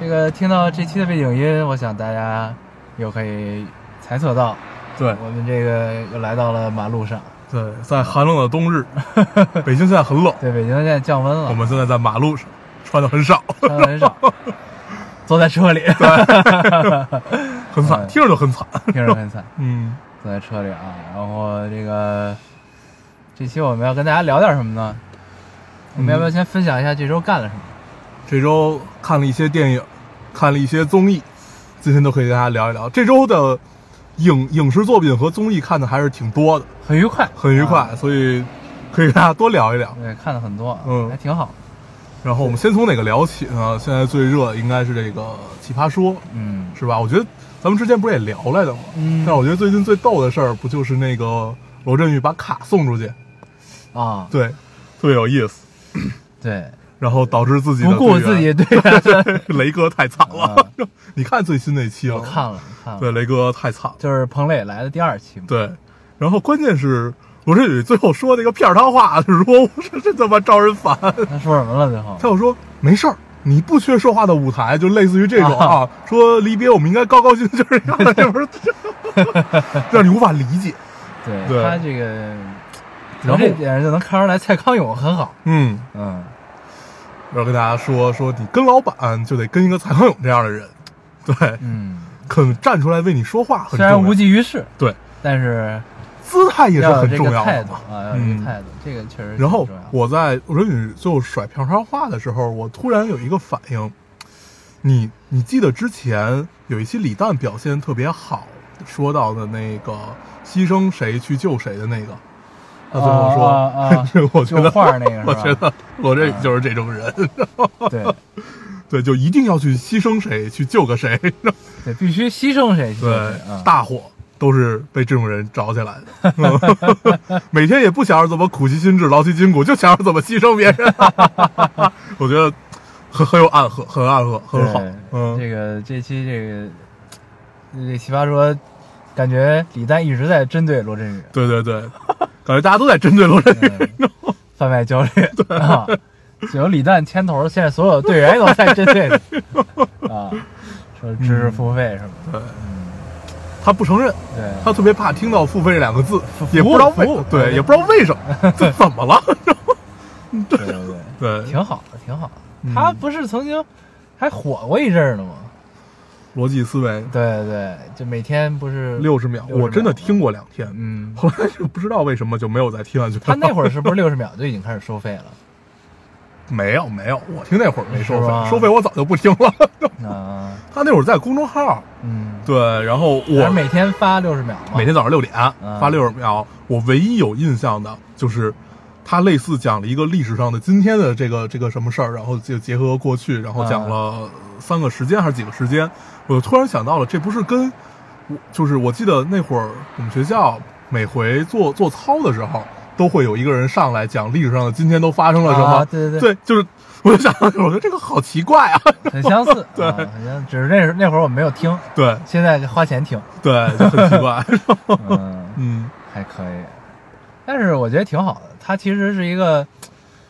这个听到这期的背景音，我想大家又可以猜测到，对我们这个又来到了马路上。对，在寒冷的冬日，北京现在很冷，对，北京现在降温了，我们现在在马路上，穿的很少，穿的很少，坐在车里，很惨，嗯听着就很惨。听着很惨，嗯，坐在车里啊。然后这个这期我们要跟大家聊点什么呢？我们要不要先分享一下这周干了什么？这周看了一些电影，看了一些综艺，今天都可以跟大家聊一聊。这周的影影视作品和综艺看的还是挺多的，很愉快，很愉快，啊所以可以跟大家多聊一聊。对，看的很多，嗯还挺好。然后我们先从哪个聊起呢？现在最热应该是这个《奇葩说》，嗯是吧？我觉得咱们之前不是也聊来的吗？嗯但我觉得最近最逗的事儿，不就是那个罗振宇把卡送出去，啊，对，特别有意思，对，然后导致自己不顾自己队员，雷哥太惨了。啊 你看最新那期了？我看了看了，对，雷哥太惨了。就是彭磊来的第二期嘛，对，然后关键是罗振宇最后说那个片儿汤话，是 说我说这他妈招人烦。他说什么了最后？他又说没事儿。你不缺说话的舞台，就类似于这种啊啊，说离别我们应该高高兴兴，就是这样，这不是让你无法理解。对对他这个，然后从这点上就能看出来蔡康永很好，嗯，嗯，然后跟大家说说，你跟老板就得跟一个蔡康永这样的人，对，嗯，肯站出来为你说话很重虽然无，济于事，对，但是姿态也是很重要的嘛。度啊，要有这嗯个态度，这个确实然后我在我说你最后甩票上话的时候，我突然有一个反应，你你记得之前有一期李诞表现特别好，说到的那个牺牲谁去救谁的那个，他最后说，啊 我觉得就画那个我觉得罗振宇就是这种人，对。对，就一定要去牺牲谁去救个谁，对，必须牺牲谁。对大火都是被这种人找起来的，每天也不想着怎么苦其心志、劳其筋骨，就想着怎么牺牲别人。我觉得很很有暗合，很暗合，很好。嗯，这个这期这个这奇葩说，感觉李诞一直在针对罗振宇，对对对，感觉大家都在针对罗振宇。嗯贩卖焦虑。啊，只有李诞牵头，现在所有队员都在针对你。啊，说知识付费什么的，对，他不承认，对，他特别怕听到“付费”这两个字，也不知道为对，也不知道为什么，这怎么了？对对。对，挺好的，挺好的。嗯。他不是曾经还火过一阵儿呢吗？逻辑思维对对，就每天不是六十秒，60我真的听过两天，嗯，后来就不知道为什么就没有再听下去了。他那会儿是不是六十秒就已经开始收费了？没有没有，我听那会儿没收费，收费我早就不听了。啊，他那会儿在公众号，嗯，对，然后我每天发六十秒？每天早上六点嗯发六十秒，我唯一有印象的就是他类似讲了一个历史上的今天的这个这个什么事儿，然后就结合过去，然后讲了三个时间还是几个时间，我突然想到了，这不是跟我就是我记得那会儿我们学校每回做做操的时候。都会有一个人上来讲历史上的今天都发生了什么，啊对对对对，就是我就想到，我觉得这个好奇怪啊，很相似，对只是那时那会儿我没有听，对现在花钱听，对，就很奇怪 嗯，嗯还可以，但是我觉得挺好的。他其实是一个，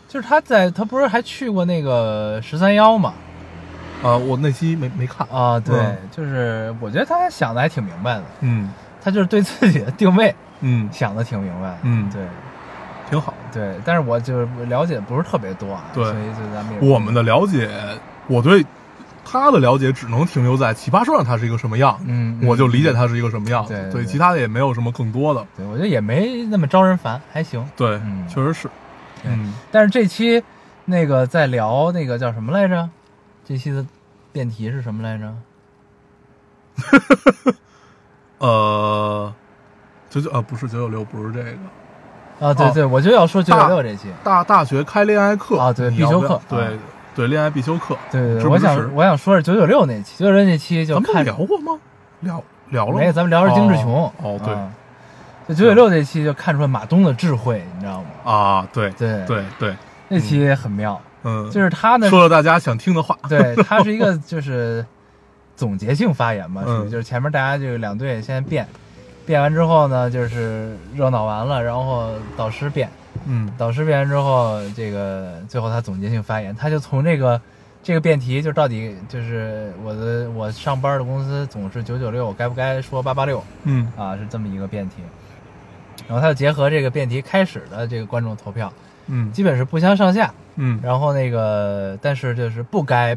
就是他在他不是还去过那个十三幺嘛？啊，我那期没没看，啊，对，嗯就是我觉得他想的还挺明白的，嗯。他就是对自己的定位嗯，想的挺明白的，嗯对。挺好。对，但是我就是了解不是特别多啊，对所以就咱们也我们的了解，我对他的了解只能停留在奇葩说上他是一个什么样，嗯嗯我就理解他是一个什么样子，对对对对。其他的也没有什么更多的，对我觉得也没那么招人烦，还行。对，嗯。确实是，对。嗯，但是这期那个在聊那个叫什么来着？这期的辩题是什么来着？呃，九九啊，不是九九六，不是这个啊，对哦对，我就要说九九大六这期。大大学开恋爱课啊对必修课对啊，对，恋爱必修课，对对我想我想说是九九六那期，九九六那期就咱们看聊过吗？聊聊了吗？没，咱们聊的是丁志琼。哦哦对啊就九九六那期就看出来马东的智慧，你知道吗？啊，对对对对，那期很妙，嗯，就是他呢，说了大家想听的话，对他是一个就是总结性发言嘛，属于嗯就是前面大家这个两队先辩，辩完之后呢，就是热闹完了，然后导师辩，嗯导师辩完之后，这个最后他总结性发言，他就从这个这个辩题，就到底就是我的我上班的公司总是九九六，我该不该说八八六嗯啊？是这么一个辩题。然后他就结合这个辩题开始的这个观众投票，嗯。基本是不相上下。嗯。然后那个，但是就是不该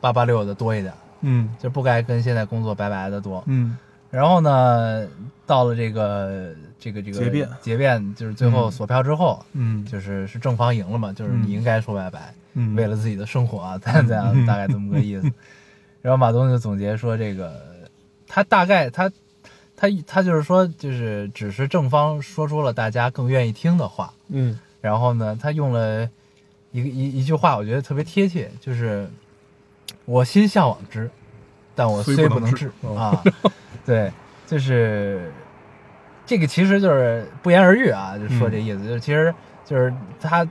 八八六的多一点，嗯。就不该跟现在工作拜拜的多。嗯。然后呢，到了这个这个这个结辩。结辩就是最后嗯锁票之后，嗯。就是是正方赢了嘛，就是嗯。你应该说拜拜，嗯，为了自己的生活啊，咱这样嗯大概这么个意思。然后马东就总结说，这个他大概他他他就是说，就是只是正方说出了大家更愿意听的话，嗯然后呢，他用了一个一一句话，我觉得特别贴切，就是我心向往之，但我虽虽不能至啊。对，就是这个其实就是不言而喻啊，就说这意思，就是其实就是他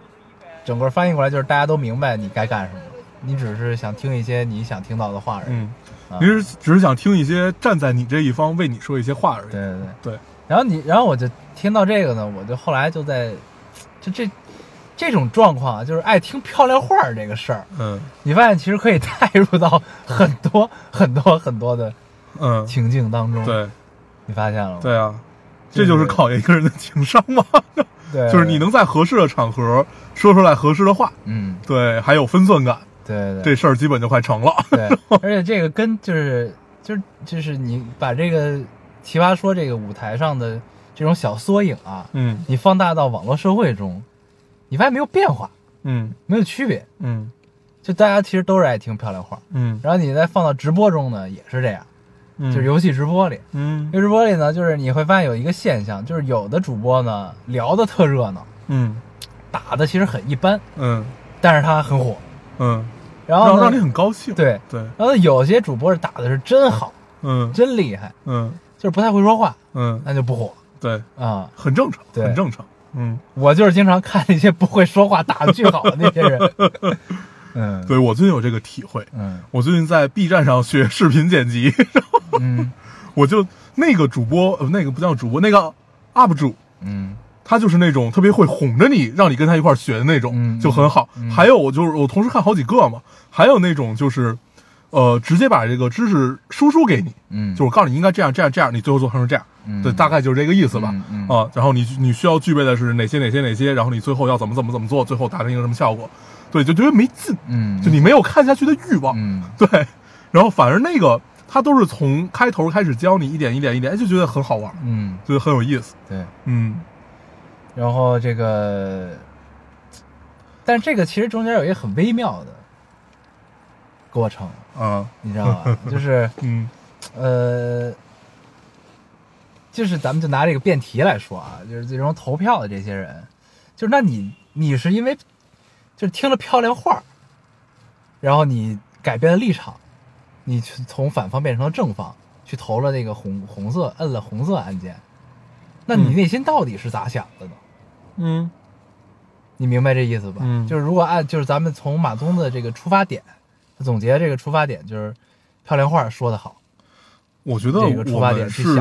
整个翻译过来就是大家都明白你该干什么，你只是想听一些你想听到的话而已。嗯，啊你是只是想听一些站在你这一方为你说一些话而已。对对对。对，然后你，然后我就听到这个呢，我就后来就在，就这这种状况啊，就是爱听漂亮话儿这个事儿，嗯。你发现其实可以带入到很多 很多很多的嗯，情境当中。，对。你发现了吗？对啊，这就是考验一个人的情商嘛，对，就是你能在合适的场合说出来合适的话，嗯，对，还有分寸感，对对。这事儿基本就快成了。对，而且这个跟就是就是就是你把这个奇葩说这个舞台上的这种小缩影啊，嗯。你放大到网络社会中，你发现没有变化，嗯。没有区别，嗯。就大家其实都是爱听漂亮话。嗯。然后你再放到直播中呢，也是这样，嗯，就是游戏直播里，嗯。游戏直播里呢，就是你会发现有一个现象，就是有的主播呢聊的特热闹，嗯。打的其实很一般，嗯。但是他很火。嗯，然后，让让你很高兴。对，对，然后有些主播是打的是真好，嗯。真厉害，嗯。就是不太会说话，嗯，那就不火对，啊。很正常，很正常。嗯，我就是经常看那些不会说话、打的巨好的那些人。嗯，对我最近有这个体会。嗯我最近在 B 站上学视频剪辑，嗯 我就那个主播，呃，那个不叫主播，那个 UP 主，嗯他就是那种特别会哄着你，让你跟他一块儿学的那种，嗯就很好。嗯还有我就是我同时看好几个嘛，还有那种就是，呃，直接把这个知识输出给你，嗯，就是我告诉你应该这样这样这样，你最后做成这样，嗯。对，大概就是这个意思吧。嗯嗯。啊，然后你你需要具备的是哪些哪些哪些，然后你最后要怎么怎么怎么做，最后达成一个什么效果，对，就觉得没劲，嗯，就你没有看下去的欲望，嗯。对，然后反而那个他都是从开头开始教你一点一点一点，哎就觉得很好玩，嗯。觉得很有意思，对。嗯。然后这个，但这个其实中间有一个很微妙的过程，啊。你知道吧？就是 嗯。呃，就是咱们就拿这个辩题来说啊，就是最终投票的这些人，就是那你你是因为就是听了漂亮话儿，然后你改变了立场，你去从反方变成了正方，去投了那个红红色，摁了红色按键，那你嗯内心到底是咋想的呢？嗯你明白这意思吧？嗯就是如果按就是咱们从马东的这个出发点总结，这个出发点就是漂亮话说的好，我觉得我们是。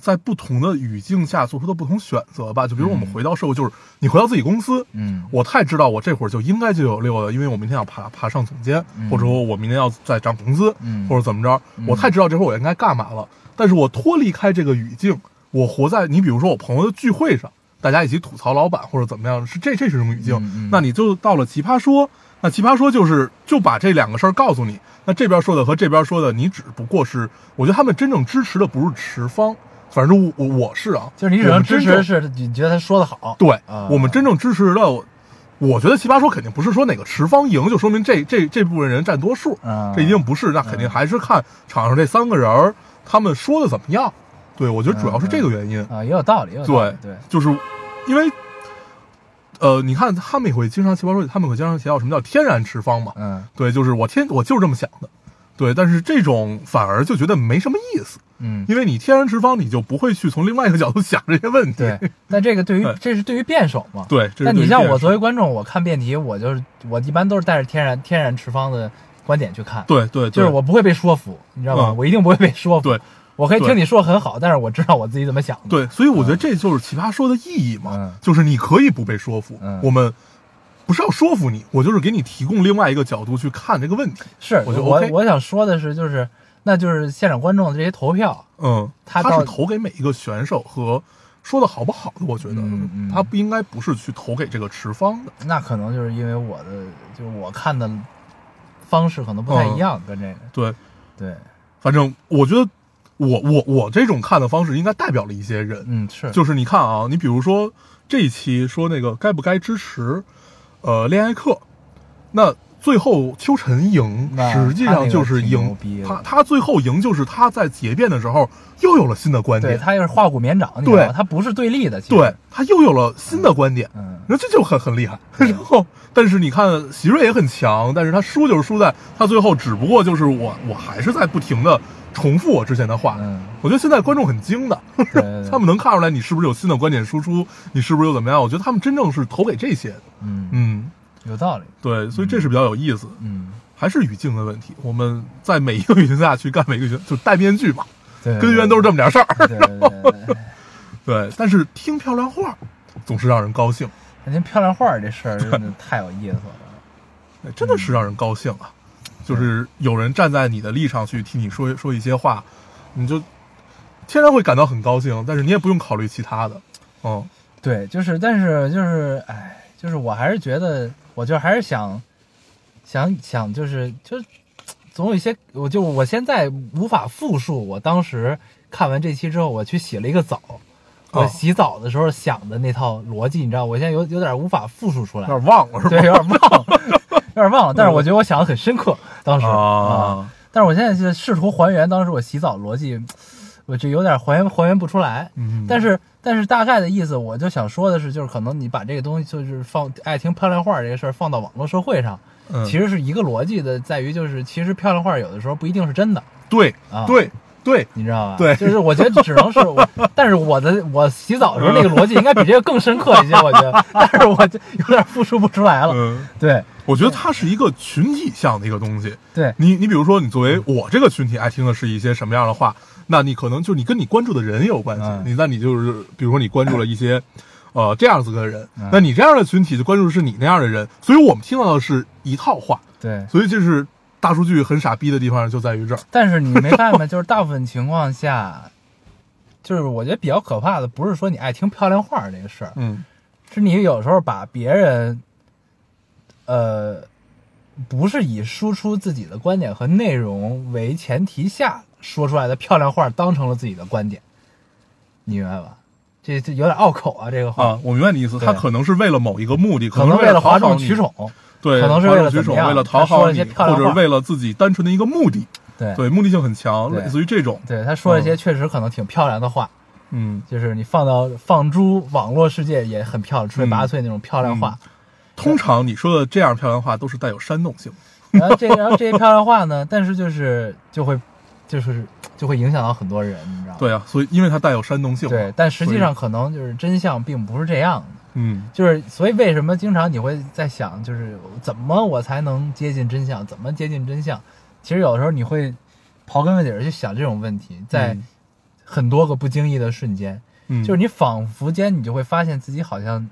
在不同的语境下做出的不同选择吧。就比如我们回到社会，就是你回到自己公司，嗯我太知道我这会儿就应该就有六了，因为我明天要爬爬上总监，嗯或者说我明天要再涨工资，嗯或者怎么着，嗯我太知道这会儿我应该干嘛了。但是我脱离开这个语境，我活在你比如说我朋友的聚会上，大家一起吐槽老板或者怎么样，是这这是什么语境？那你就到了奇葩说，那奇葩说就是就把这两个事儿告诉你，那这边说的和这边说的，你只不过是，我觉得他们真正支持的不是持方，反正我我我是啊，就是你只能支持是你觉得他说的好，对、啊我们真正支持的，我觉得奇葩说肯定不是说哪个持方赢就说明这这这部分人占多数，啊这一定不是，那肯定还是看场上这三个人儿他们说的怎么样。对，我觉得主要是这个原因。啊，也有道理，也有道理对对，就是因为呃，你看他们也会经常奇葩说，他们会经常提到什么叫天然持方嘛？嗯对，就是我天，我就是这么想的。对，但是这种反而就觉得没什么意思，嗯，因为你天然持方，你就不会去从另外一个角度想这些问题。对。但这个对于对这是对于辩手嘛？对，那你像我作为观众，我看辩题，我就是我一般都是带着天然天然持方的观点去看，对对，对就是我不会被说服，你知道吗？嗯我一定不会被说服。对，我可以听你说得很好，但是我知道我自己怎么想的。对，所以我觉得这就是奇葩说的意义嘛，嗯。就是你可以不被说服，嗯。我们不是要说服你，我就是给你提供另外一个角度去看这个问题。是我我我想说的是，就是那就是现场观众的这些投票，嗯，他到是投给每一个选手和说的好不好的，我觉得、嗯嗯他不应该不是去投给这个持方的。那可能就是因为我的就是我看的方式可能不太一样，跟这个。对，对，反正我觉得我我我这种看的方式应该代表了一些人，嗯是就是你看啊，你比如说这一期说那个该不该支持呃恋爱课，那最后邱晨赢，实际上就是赢他他最后赢就是他在结辩的时候又有了新的观对点，他又是化骨绵掌，对？他不是对立的，对，他又有了新的观点，嗯然后这就很很厉害。然后，但是你看席瑞也很强，但是他输就是输在他最后只不过就是我我还是在不停的重复我之前的话。嗯我觉得现在观众很精的，对对 对他们能看出来你是不是有新的观点输出，你是不是又怎么样？我觉得他们真正是投给这些的。嗯嗯，有道理，对，所以这是比较有意思，嗯还是语境的问题。我们在每一个语境下去干每一个语境，就戴面具嘛，对，根源都是这么点事儿。对 但是听漂亮话总是让人高兴，那您漂亮话这事儿真的太有意思了。哎真的是让人高兴啊！就是有人站在你的立场去替你说说一些话，你就天然会感到很高兴，但是你也不用考虑其他的。嗯，对，就是，但是就是，哎，就是我还是觉得，我就还是想，想想，就是就总有一些，我就我现在无法复述我当时看完这期之后，我去洗了一个澡，我哦洗澡的时候想的那套逻辑，你知道，我现在有有点无法复述出来有，点忘了是吧？对，有点忘了，有点忘了，但是我觉得我想的很深刻，当时啊，但是我现在就试图还原当时我洗澡逻辑，我就有点还原还原不出来。嗯，但是但是大概的意思，我就想说的是，就是可能你把这个东西就是放爱听漂亮话这个事儿放到网络社会上，嗯。其实是一个逻辑的，在于就是其实漂亮话有的时候不一定是真的，对啊。对对，你知道吧？对就是我觉得只能是我，但是我的我洗澡的时候那个逻辑应该比这个更深刻一些，我觉得，但是我就有点复述不出来了。嗯，对我觉得它是一个群体向的一个东西。对你你比如说，你作为我这个群体爱听的是一些什么样的话，那你可能就你跟你关注的人也有关系。嗯你那你就是比如说你关注了一些。呃，这样子的人，嗯那你这样的群体就关注的是你那样的人，所以我们听到的是一套话，对，所以就是大数据很傻逼的地方就在于这儿。但是你没办法？就是大部分情况下，就是我觉得比较可怕的，不是说你爱听漂亮话这个事儿，嗯是你有时候把别人，呃，不是以输出自己的观点和内容为前提下说出来的漂亮话当成了自己的观点，你明白吧？这这有点拗口啊，这个话，啊，我明白你意思，他可能是为了某一个目的，可能为了哗众取宠，对，可能是为了哗众取宠，怎么样为了讨好你，或者为了自己单纯的一个目的，对对，目的性很强，类似于这种，对，他说了一些确实可能挺漂亮的话，嗯，就是你放到放诸网络世界也很漂亮，出类拔萃那种漂亮话。通常你说的这样漂亮话都是带有煽动性，然后这然后这些漂亮话呢，但是就是就会就是就会影响到很多人，你知道吗？对啊，所以因为它带有煽动性，对，但实际上可能就是真相并不是这样的。嗯就是所以为什么经常你会在想，就是怎么我才能接近真相？怎么接近真相？其实有的时候你会刨根问底儿去想这种问题，在嗯很多个不经意的瞬间，嗯，就是你仿佛间你就会发现自己好像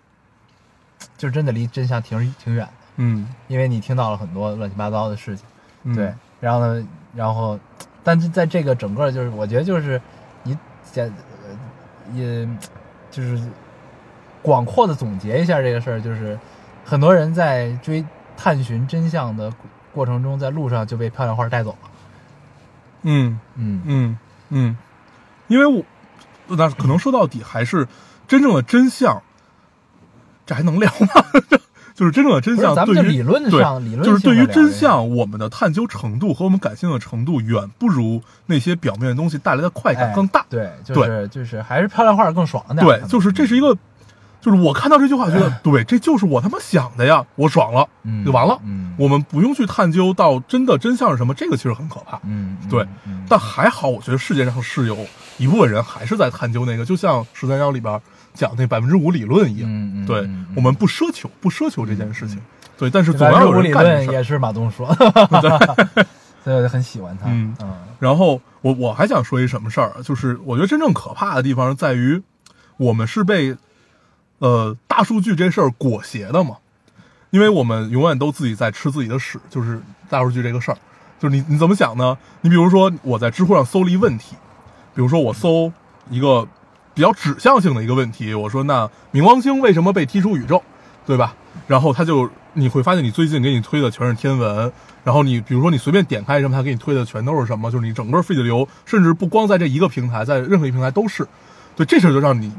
就真的离真相挺挺远的，嗯因为你听到了很多乱七八糟的事情。嗯对，然后呢，然后，但是在这个整个就是，我觉得就是你简呃也就是广阔的总结一下这个事儿，就是很多人在追探寻真相的过程中，在路上就被漂亮话带走了。嗯嗯，嗯嗯，因为我那可能说到底还是真正的真相，这还能聊吗？就是真正的真相，对于咱们就理论对上理论就是对于真相，我们的探究程度和我们感性的程度远不如那些表面的东西带来的快感哎更大。对，就是就是还是漂亮话更爽点对，就是这是一个就是我看到这句话，觉得对，这就是我他妈想的呀，我爽了，嗯就完了。嗯我们不用去探究到真的真相是什么，这个其实很可怕。嗯，嗯对嗯但还好，我觉得世界上是有一部分人还是在探究那个，就像十三幺里边讲那百分之五理论一样。嗯嗯对我们不奢求，不奢求这件事情。对，但是总百分之五理要有人干这论也。是马东说，所以我就很喜欢他。嗯嗯然后我我还想说一什么事儿，就是我觉得真正可怕的地方在于，我们是被呃大数据这事儿裹挟的嘛，因为我们永远都自己在吃自己的屎，就是大数据这个事儿，就是你你怎么想呢？你比如说我在知乎上搜了一问题，比如说我搜一个比较指向性的一个问题，我说那冥王星为什么被踢出宇宙，对吧？然后他就你会发现你最近给你推的全是天文，然后你比如说你随便点开什么，他给你推的全都是什么，就是你整个 feed 流，甚至不光在这一个平台，在任何一平台都是，对这事儿就让你，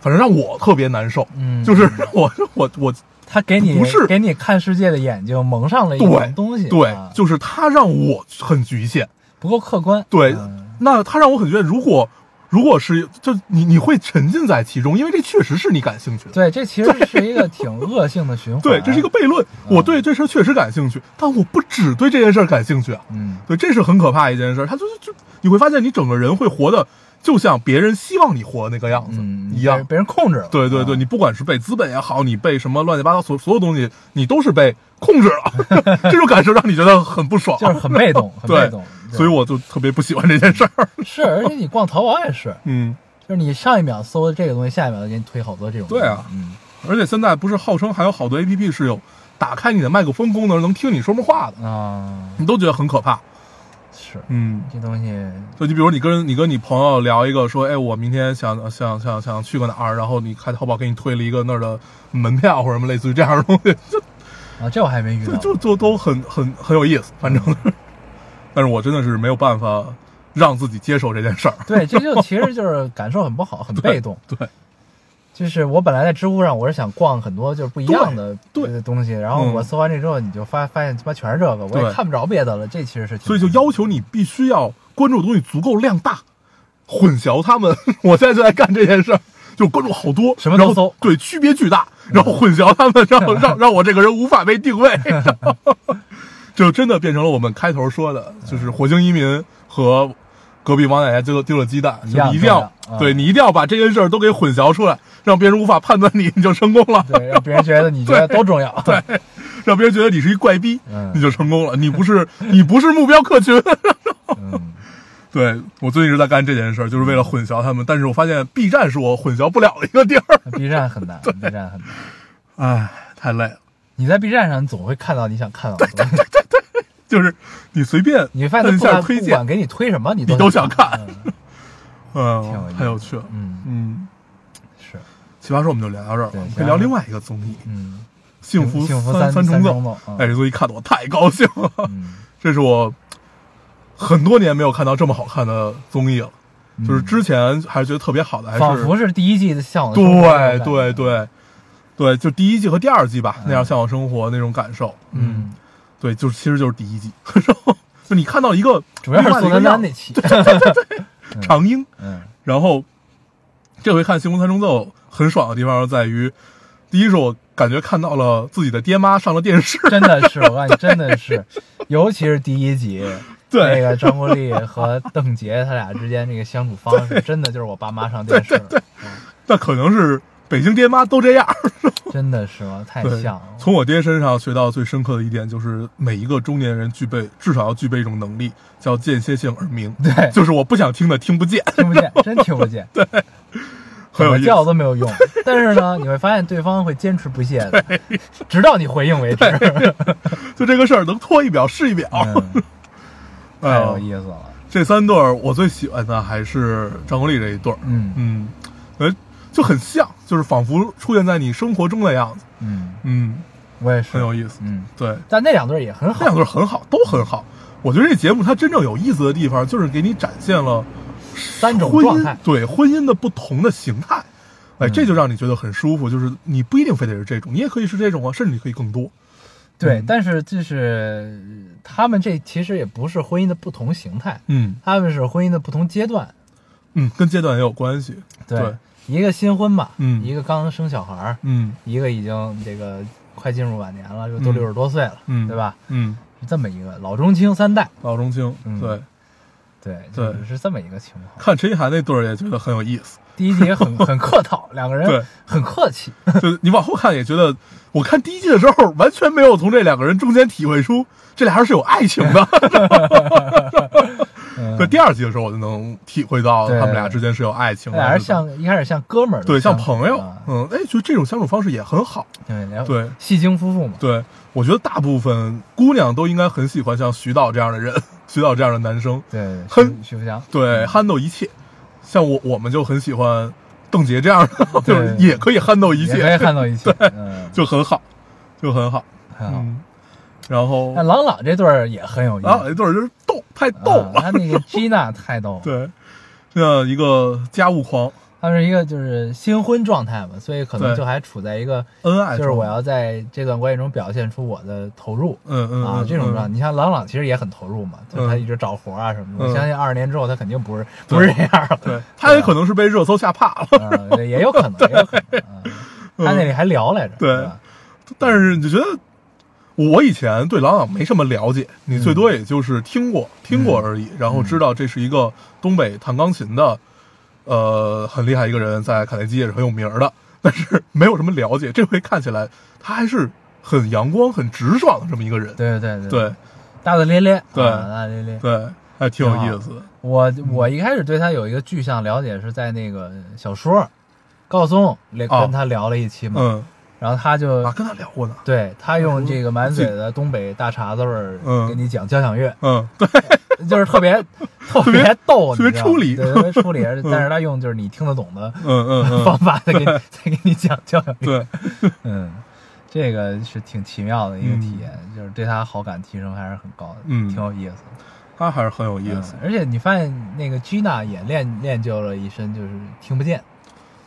反正让我特别难受，嗯，就是我我我他给你不是给你看世界的眼睛蒙上了一对种东西，对啊，就是他让我很局限，不够客观。对，嗯那他让我很觉得，如果如果是就你你会沉浸在其中，因为这确实是你感兴趣的。对，这其实是一个挺恶性的循环。对，这是一个悖论。我对这事儿确实感兴趣，但我不只对这件事儿感兴趣啊。嗯对，这是很可怕一件事儿。他就是就你会发现，你整个人会活的就像别人希望你活的那个样子、嗯一样被。被人控制了。对对对，啊你不管是被资本也好，你被什么乱七八糟所所有东西，你都是被控制了。这种感受让你觉得很不爽，就是很被动，很被动。所以我就特别不喜欢这件事儿。是，而且你逛淘宝也是，嗯，就是你上一秒搜的这个东西，下一秒就给你推好多这种。对啊嗯，而且现在不是号称还有好多 A P P 是有打开你的麦克风功能，能听你说梦话的，啊，你都觉得很可怕。是嗯，这东西，就你比如你跟你跟你朋友聊一个说，哎，我明天想想想想去个哪儿，然后你开淘宝给你推了一个那儿的门票或者什么类似于这样的东西，就啊，这我还没遇就到。就就都很很很有意思，反正。但是我真的是没有办法让自己接受这件事儿。对，这就其实就是感受很不好，很 被动。对，就是我本来在知乎上，我是想逛很多就是不一样的对对呃东西，然后嗯我搜完这之后，你就发发现他妈全是这个，我也看不着别的了。这其实是挺所以就要求你必须要关注的东西足够量大，混淆他们。我现在就在干这件事儿，就关注好多，什么都搜对，区别巨大，然后混淆他们，让 让让我这个人无法被定位，然后 就真的变成了我们开头说的，就是火星移民和。隔壁王奶奶丢了丢了鸡蛋，你一定要对你一定要把这件事儿都给混淆出来，让别人无法判断你，你就成功了。对，让别人觉得你觉得都重要。对，让别人觉得你是一怪逼，嗯你就成功了。你不是你不是目标客群。嗯，对我最近一直在干这件事儿，就是为了混淆他们。但是我发现 B 站是我混淆不了的一个地儿，B 站很难，B 站很难。唉，太累了。你在 B 站上，你总会看到你想看到的东西。就是你随便你发摁一现不管下推荐，不管给你推什么，你你都想想看 嗯挺有意嗯，思太有趣了。嗯，嗯，是，奇葩说我们就聊到这儿了，我们可以聊另外一个综艺嗯《幸福幸福三三重奏哎，这综艺看得我太高兴了，嗯，这是我很多年没有看到这么好看的综艺了。就是之前还是觉得特别好的，还是嗯仿佛是第一季的《向往生活》对对，对对，就第一季和第二季吧，嗯那样向往生活那种感受，嗯，对，就是其实就是第一季，然后就你看到一个主要是宋丹丹那期，对对对，长英，嗯。然后这回看《星空三重奏》很爽的地方在于，第一是我感觉看到了自己的爹妈上了电视，真的是，我告诉你，真的是，尤其是第一集，对那个张国立和邓婕他俩之间这个相处方式，真的就是我爸妈上电视了，那可能是北京爹妈都这样。真的是吗？太像了，，从我爹身上学到最深刻的一点就是，每一个中年人具备至少要具备一种能力，叫间歇性耳鸣。对。就是我不想听的听不见，听不见，真听不见，对，怎么。叫都没有用。但是呢，你会发现对方会坚持不懈的，直到你回应为止，就这个事儿能拖一秒是一秒。太有意思了，这三对儿我最喜欢的还是张国立这一对儿，嗯。嗯，呃，就很像，就是仿佛出现在你生活中的样子，嗯，嗯，我也是，很有意思。嗯，对，但那两对也很好那两，对儿很好，都很好。我觉得这节目它真正有意思的地方，就是给你展现了三种婚状态，姻对婚姻的不同的形态，哎，嗯这就让你觉得很舒服。就是你不一定非得是这种，你也可以是这种啊，甚至你可以更多。对，嗯但是就是他们这其实也不是婚姻的不同形态，嗯他们是婚姻的不同阶段。嗯，跟阶段也有关系。对一个新婚吧，嗯一个刚生小孩儿，嗯一个已经这个快进入晚年了，又都嗯六十多岁了，嗯，对？吧？嗯，是这么一个老中青三代，老中青，嗯对，对，对就是是这么一个情况。看陈意涵那对儿也觉得很有意思。第一集也很 很客套，两个对人很客气，就你往后看也觉得，我看第一季的时候完全没有从这两个人中间体会出这俩人是有爱情的。嗯对，第二集的时候我就能体会到他们俩之间是有爱情的，俩人是像一开始像哥们儿对像朋友啊，嗯，哎，就这种相处方式也很好。对对戏精夫妇嘛，对，我觉得大部分姑娘都应该很喜欢像徐导这样的人，徐导这样的男生，对对，哼徐徐福祥，对，handle 一切。像我，我们就很喜欢邓婕这样的，就是也可以 handle 一也可以切，看到一切，对，就很好，就很好。很好。嗯，然后那朗朗这对儿也很有意思，朗朗这对儿就是逗，太逗啊了。他那个 Gina 太逗了，对，这样一个家务狂，他是一个就是新婚状态嘛，所以可能就还处在一个恩爱就是我要在这段关系中表现出我的投入。嗯嗯啊这种状态，你像朗朗其实也很投入嘛，就他嗯一直找活啊什么的。嗯我相信二十年之后他肯定不是不是这样了，对，他也可能是被热搜吓怕了，也有可能，也有可能。啊他那里还聊来着，对对？但是你就觉得。我以前对郎朗没什么了解，你嗯最多也就是听过、听过而已，然后知道这是一个东北弹钢琴的，呃，很厉害一个人，在卡内基也是很有名的，但是没有什么了解。这回看起来他还是很阳光、很直爽的这么一个人，对对对。对。大大咧咧，对。啊大大咧咧。对，还挺有意思。我我一开始对他有一个具象了解是在那个小说，高松跟他聊了一期嘛，嗯然后他就啊，跟他聊过呢。对他用这个满嘴的东北大碴子味儿嗯。给你讲交响乐，嗯，对，就是 特别特别逗，特别出离对，特别出离。但是他用就是你听得懂的嗯嗯方嗯，法再给你 再给你讲交响乐，对，嗯，这个是挺奇妙的一个体验，就是对他好感提升还是很高的，嗯。挺有意思。的。他还是很有意思。嗯而且你发现那个 Gina 也练练就了一身就是听不见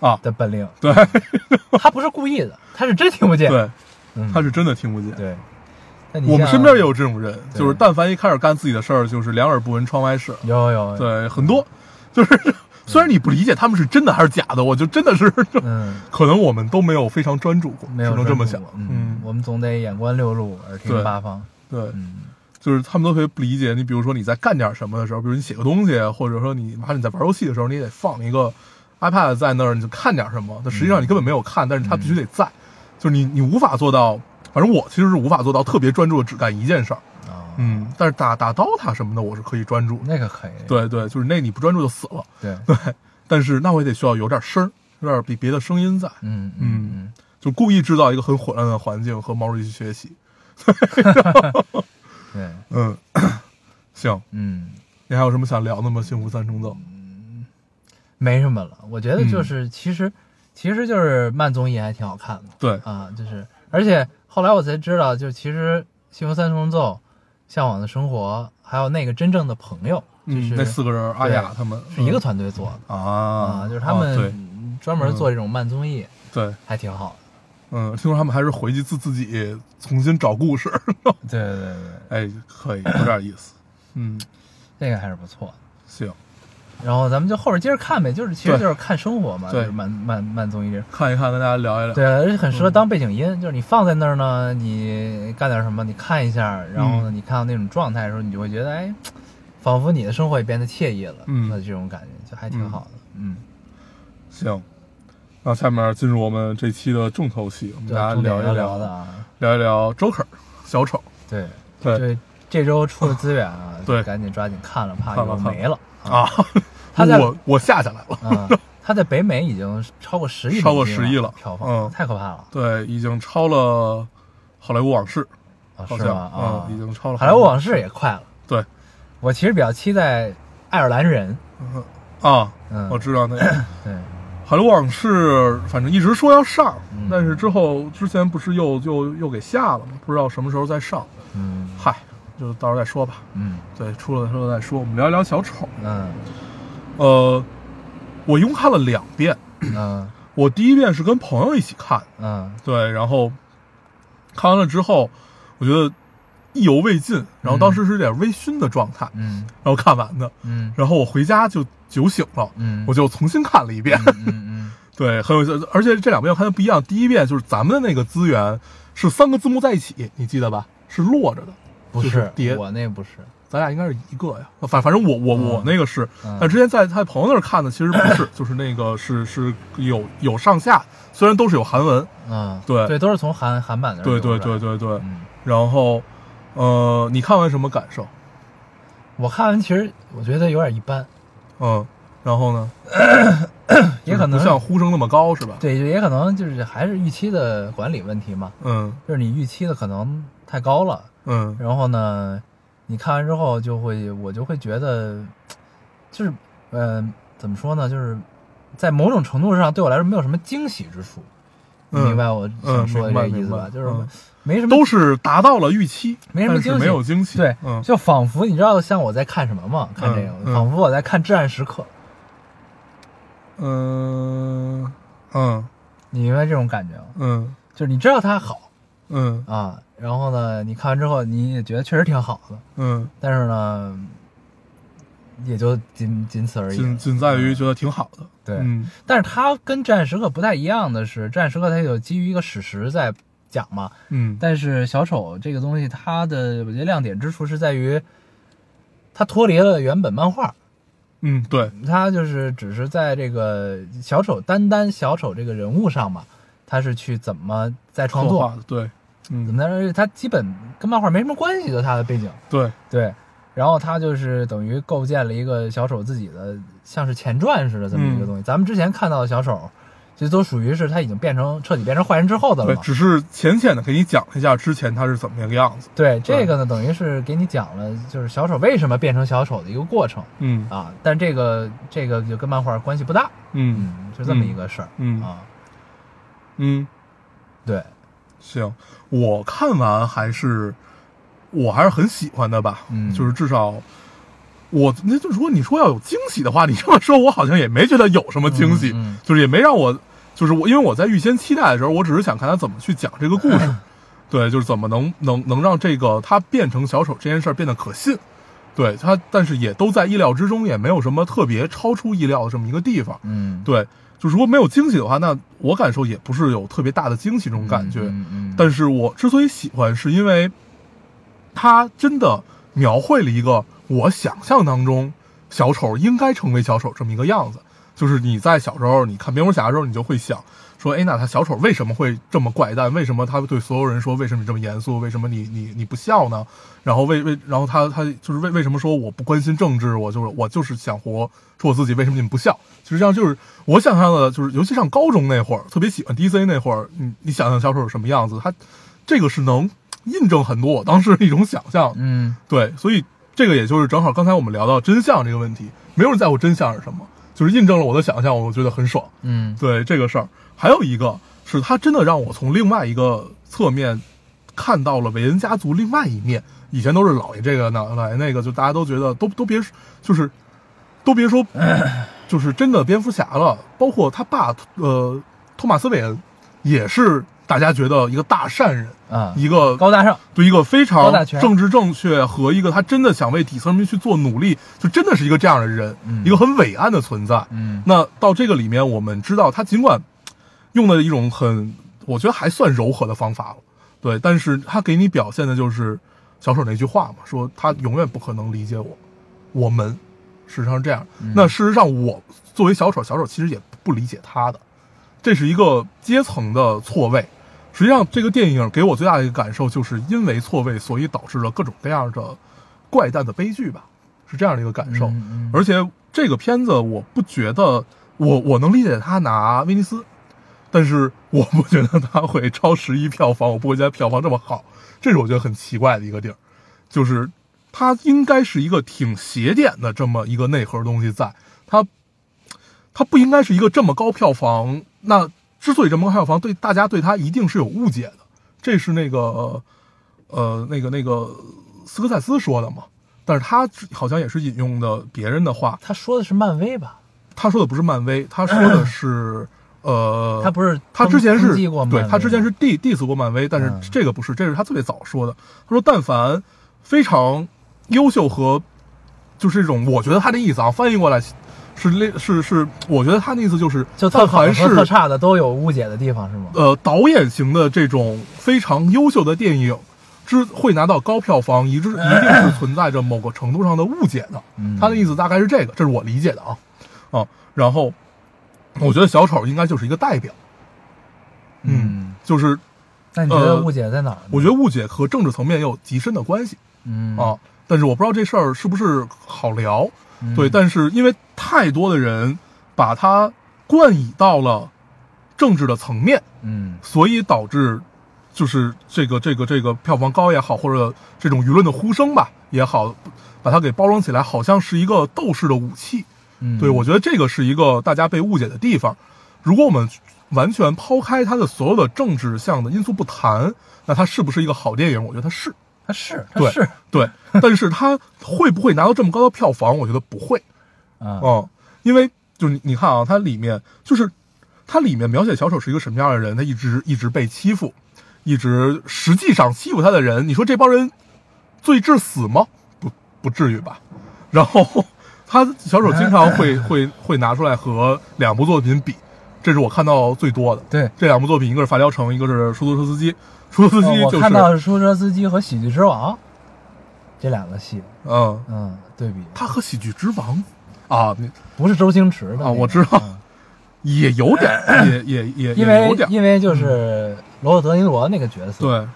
啊。的本领，对 他不是故意的，他是真听不见。对，嗯，他是真的听不见。对。我们身边也有这种人，就是但凡一开始干自己的事儿，就是两耳不闻窗外事。有有，对，很多就是 虽然你不理解他们是真的还是假的，我就真的是嗯，可能我们都没有非常专注过，只能这么想专注过。嗯嗯，，我们总得眼观六路，耳听八方。对，嗯就是他们都特别不理解。你比如说你在干点什么的时候，比如你写个东西，或者说你哪怕你在玩游戏的时候，你也得放一个 iPad 在那儿，你就看点什么。但实际上你根本没有看，但是它必须得在，就是你你无法做到。反正我其实是无法做到特别专注的只干一件事儿，啊，嗯，但是打打 DOTA 什么的我是可以专注，那个可以。对对，就是那你不专注就死了，对，对，但是那我也得需要有点声儿，有点比别的声音在，嗯嗯嗯就故意制造一个很混乱的环境和毛主席学习，嗯，对，嗯，行，嗯，你还有什么想聊的吗？幸福三重奏，没什么了。我觉得嗯就是其实其实就是慢综艺还挺好看的对，啊，就是而且后来我才知道，就其实《幸福三重奏》《向往的生活》还有那个真正的朋友，就嗯，是那四个人，阿雅他们是一个团队做的啊啊，就是他们专门做这种慢综艺，对，还挺好的。嗯，听说他们还是回去自自己重新找故事，对对对对，哎，可以，有点意思，嗯，这个还是不错的。行，然后咱们就后边接着看呗，就是其实就是看生活嘛，就对是慢慢慢综艺这。看一看，跟大家聊一聊，对，而且很适合当背景音，就是你放在那儿呢，你干点什么，你看一下，然后呢，嗯。你看到那种状态的时候，你就会觉得，哎，仿佛你的生活也变得惬意了，嗯。的这种感觉就还挺好的，嗯，行。那下面进入我们这期的重头戏，我们，大家聊一聊的啊，聊一聊 Joker 小丑，对，对。这这周出的资源啊，对。赶紧抓紧看了，怕看了看了。又没了啊，他在我我下下来了，啊，他在北美已经超过十亿超过10亿了票房嗯太可怕了对，已经超了《好莱坞往事》，啊，好像是吗？啊嗯，，已经超了好莱坞往事也快了。对，我其实比较期待爱尔兰人，嗯啊，嗯，我知道那个。对，好莱坞往事，反正一直说要上，嗯但是之后之前不是又又又给下了吗？不知道什么时候再上。嗯嗨，就到时候再说吧。嗯对，出了之后再说。我们聊一聊小丑。嗯呃，我一共看了两遍，嗯我第一遍是跟朋友一起看，嗯对，然后看完了之后，我觉得意犹未尽，然后当时是有点微醺的状态，嗯然后看完的，嗯然后我回家就酒醒了，嗯，我就重新看了一遍。嗯嗯 对，很有意思。而且这两遍我看的不一样，第一遍就是咱们的那个资源是三个字幕在一起，你记得吧？是摞着的，不是叠我那不是，咱俩应该是一个呀。反反正我我嗯我那个是，嗯但之前在他朋友那儿看的其实不是，就是那个是是有有上下，虽然都是有韩文，嗯，对对，都是从韩韩版的。对对对，对对。嗯，然后，呃，你看完什么感受？我看完其实我觉得有点一般，嗯，然后呢？也可能不像呼声那么高是吧？对，就也可能就是还是预期的管理问题嘛，嗯就是你预期的可能太高了，嗯。然后呢，你看完之后就会，我就会觉得，就是，呃，怎么说呢，就是在某种程度上对我来说没有什么惊喜之处，你嗯明白我想说的这个意思吧？明白。就是嗯。没什么，都是达到了预期，没什么惊喜。没有惊喜。对，嗯。就仿佛你知道像我在看什么吗？看这个，嗯嗯。仿佛我在看《至暗时刻》，嗯嗯。你明白这种感觉吗？嗯。就是你知道它好。嗯。啊，然后呢，你看完之后你也觉得确实挺好的，嗯，但是呢，也就仅仅此而已。仅仅在于觉得挺好的。对。嗯。但是它跟《战时刻》不太一样的是，《战时刻》它有基于一个史实在讲嘛，嗯。但是小丑这个东西，它的我觉得亮点之处是在于，它脱离了原本漫画，嗯，对，它就是只是在这个小丑单单小丑这个人物上嘛，他是去怎么在创作，刻画的对，怎嗯。么在，它基本跟漫画没什么关系的，它的背景。对，对。然后它就是等于构建了一个小丑自己的像是前传似的这么一个嗯。东西。咱们之前看到的小丑，其实都属于是他已经变成彻底变成坏人之后的了对，只是浅浅的给你讲了一下之前他是怎么一个样子。对这个呢，等于是给你讲了，就是小丑为什么变成小丑的一个过程。嗯。啊。但这个这个就跟漫画关系不大，嗯。嗯，就这么一个事儿、嗯。啊。嗯，对，行，我看完还是我还是很喜欢的吧。嗯就是至少我那就如果你说要有惊喜的话，你这么说，我好像也没觉得有什么惊喜，嗯嗯就是也没让我，就是我因为我在预先期待的时候，我只是想看他怎么去讲这个故事，对，就是怎么能能能让这个他变成小丑这件事儿变得可信。对他，但是也都在意料之中，也没有什么特别超出意料的这么一个地方。嗯，对，就如果没有惊喜的话，那我感受也不是有特别大的惊喜这种感觉。嗯嗯，但是我之所以喜欢，是因为他真的描绘了一个我想象当中小丑应该成为小丑这么一个样子。就是你在小时候你看蝙蝠侠的时候，你就会想说，哎，那他小丑为什么会这么怪诞？为什么他对所有人说，为什么你这么严肃？为什么你你你不笑呢？然后为为然后他他就是为为什么说我不关心政治？我就是我就是想活出我自己。为什么你们不笑？实际上就是我想象的，就是尤其上高中那会儿，特别喜欢 DC 那会儿，你你想象小丑是什么样子？他这个是能印证很多我当时的一种想象。嗯对，所以这个也就是正好刚才我们聊到真相这个问题，没有人在乎真相是什么，就是印证了我的想象，我觉得很爽。嗯对这个事儿，还有一个是他真的让我从另外一个侧面看到了韦恩家族另外一面。以前都是老爷这个呢老爷那个，就大家都觉得都都别就是都别说，就是真的蝙蝠侠了。包括他爸呃托马斯韦恩也是大家觉得一个大善人，啊，一个高大上，对一个非常政治正确和一个他真的想为底层人民去做努力，就真的是一个这样的人，嗯。一个很伟岸的存在。嗯。那到这个里面，我们知道他尽管用的一种很，我觉得还算柔和的方法了，对，但是他给你表现的就是小丑那句话嘛，说他永远不可能理解我，我们事实上是这样。嗯。那事实上，我作为小丑，小丑其实也不理解他的，这是一个阶层的错位。实际上，这个电影给我最大的一个感受，就是因为错位，所以导致了各种各样的怪诞的悲剧吧，是这样的一个感受。嗯嗯。而且这个片子，我不觉得我我能理解他拿威尼斯，但是我不觉得他会超十一票房，我不会觉得票房这么好，这是我觉得很奇怪的一个地儿，就是它应该是一个挺邪点的这么一个内核东西在，它它不应该是一个这么高票房。那之所以这么高票房，对大家对它一定是有误解的，这是那个呃那个那个斯科塞斯说的嘛。但是他好像也是引用的别人的话，他说的是漫威吧？他说的不是漫威，他说的是 呃，他不是他之前是对他之前是 diss 过漫威，但是嗯这个不是，这是他特别早说的。他说，但凡非常优秀和就是这种，我觉得他的意思啊，翻译过来是类是是，我觉得他的意思就是，就特好和特差的都有误解的地方，是吗？呃导演型的这种非常优秀的电影，之会拿到高票房，一直一定是存在着某个程度上的误解的。嗯他的意思大概是这个，这是我理解的啊啊。然后我觉得小丑应该就是一个代表，嗯，就是那你觉得呃误解在哪儿呢？我觉得误解和政治层面也有极深的关系嗯啊。但是我不知道这事儿是不是好聊，嗯对，但是因为太多的人把它冠以到了政治的层面，嗯所以导致就是这个这个这个票房高也好，或者这种舆论的呼声吧也好，把它给包装起来，好像是一个斗士的武器。嗯，对我觉得这个是一个大家被误解的地方。如果我们完全抛开它的所有的政治项的因素不谈，那它是不是一个好电影？我觉得它是，他是他对是对。但是他会不会拿到这么高的票房？我觉得不会。啊嗯，因为就是你你看啊，它里面就是它里面描写小丑是一个什么样的人，他一直一直被欺负，一直实际上欺负他的人，你说这帮人罪至死吗？不不至于吧。然后他小丑经常会会会拿出来和两部作品比，这是我看到最多的。对。这两部作品，一个是《发条城》，一个是《出租车司机》。出租车司机就是哦我看到是出租车司机和喜剧之王这两个戏，嗯，嗯，对比。他和《喜剧之王》啊，不是周星驰的那个啊我知道嗯。也有点，也也也因为也，因为就是罗伯特·德尼罗那个角色，，对，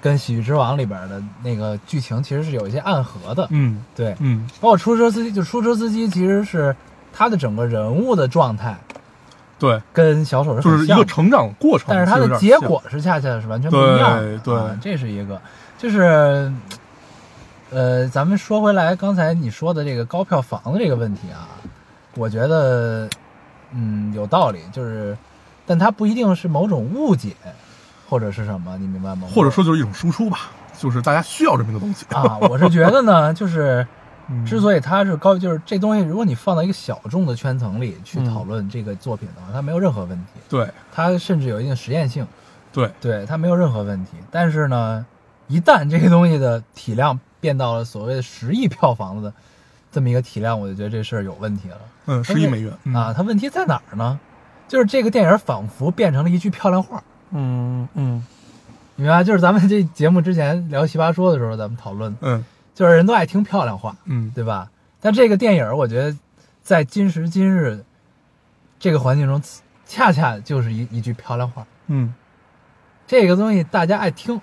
跟《喜剧之王》里边的那个剧情其实是有一些暗合的，嗯对，嗯，包括出租车司机，就出租车司机其实是他的整个人物的状态对，跟小丑是就是一个成长过程，但是它的结果是恰恰是完全不一样的，对对。啊这是一个，就是，呃，咱们说回来，刚才你说的这个高票房的这个问题啊，我觉得，嗯，有道理，就是，但它不一定是某种误解，或者是什么，你明白吗？或者说就是一种输出吧，就是大家需要这么一个东西。啊，我是觉得呢，就是。嗯之所以它是高，就是这东西，如果你放到一个小众的圈层里去嗯讨论这个作品的话，它没有任何问题，对它甚至有一定实验性，对，对它没有任何问题。但是呢，一旦这个东西的体量变到了所谓的十亿票房的这么一个体量，我就觉得这事儿有问题了。嗯，十亿美元嗯啊，它问题在哪儿呢？就是这个电影仿佛变成了一句漂亮话，嗯嗯你明白？就是咱们这节目之前聊奇葩说的时候，咱们讨论，嗯就是人都爱听漂亮话，嗯，对吧？但这个电影，我觉得在今时今日这个环境中，恰恰就是一一句漂亮话。嗯。这个东西大家爱听、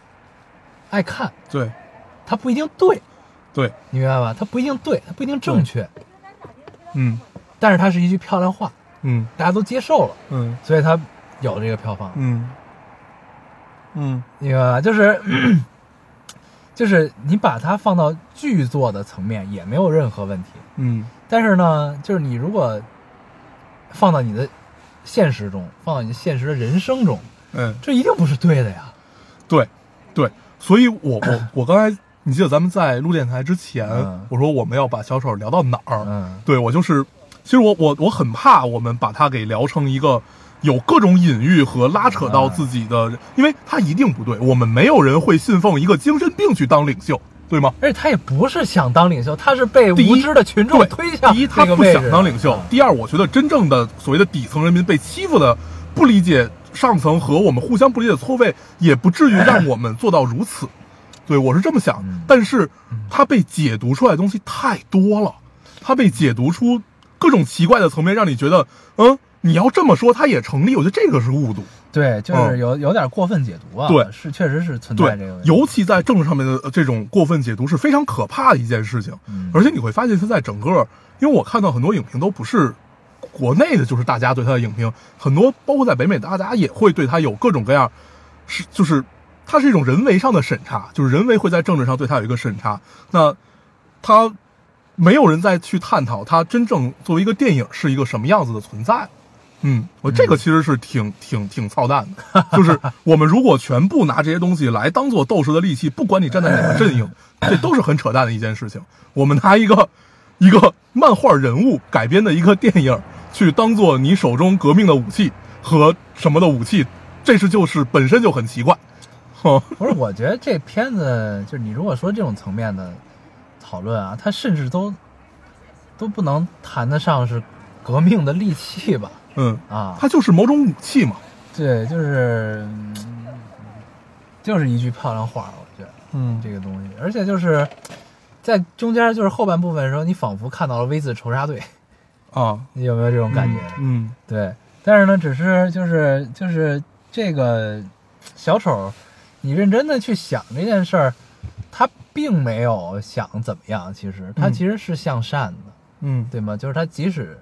爱看，对。它不一定对，对，你明白吧？它不一定对，它不一定正确，嗯。但是它是一句漂亮话，嗯。大家都接受了，嗯。所以它有这个票房，嗯。嗯。你明白吧？就是 就是你把它放到剧作的层面也没有任何问题，嗯。但是呢，就是你如果放到你的现实中，放到你现实的人生中，嗯，这一定不是对的呀。对对，所以我我我刚才你记得咱们在录电台之前嗯，我说我们要把小丑聊到哪儿？嗯。对我就是，其实我我我很怕我们把它给聊成一个有各种隐喻和拉扯到自己的，因为他一定不对。我们没有人会信奉一个精神病去当领袖，对吗？而且他也不是想当领袖，他是被无知的群众对推向第一，他不想当领袖啊；第二，我觉得真正的所谓的底层人民被欺负的，不理解上层和我们互相不理解的错位，也不至于让我们做到如此。对我是这么想嗯，但是他被解读出来的东西太多了，他被解读出各种奇怪的层面，让你觉得，嗯，你要这么说，它也成立。我觉得这个是误读。对，就是有有点过分解读啊。嗯对是确实是存在这个问，题。尤其在政治上面的呃这种过分解读是非常可怕的一件事情。嗯而且你会发现，它在整个，因为我看到很多影评都不是国内的，就是大家对它的影评，很多包括在北美，大家也会对它有各种各样，是就是它是一种人为上的审查，就是人为会在政治上对它有一个审查。那它没有人再去探讨它真正作为一个电影是一个什么样子的存在。嗯，我这个其实是挺挺挺操蛋的，就是我们如果全部拿这些东西来当做斗士的利器，不管你站在哪个阵营，这都是很扯淡的一件事情。我们拿一个一个漫画人物改编的一个电影去当做你手中革命的武器和什么的武器，这是就是本身就很奇怪。哼，不是，我觉得这片子就是你如果说这种层面的讨论啊，它甚至都都不能谈得上是革命的利器吧，嗯，啊，它就是某种武器嘛。对，就是嗯就是一句漂亮话，我觉得嗯。这个东西，而且就是在中间就是后半部分的时候，你仿佛看到了 V 字仇杀队，啊，你有没有这种感觉？嗯对，但是呢，只是就是就是这个小丑，你认真的去想这件事儿，他并没有想怎么样，其实他嗯。其实是向善的，嗯。对吗？就是他即使，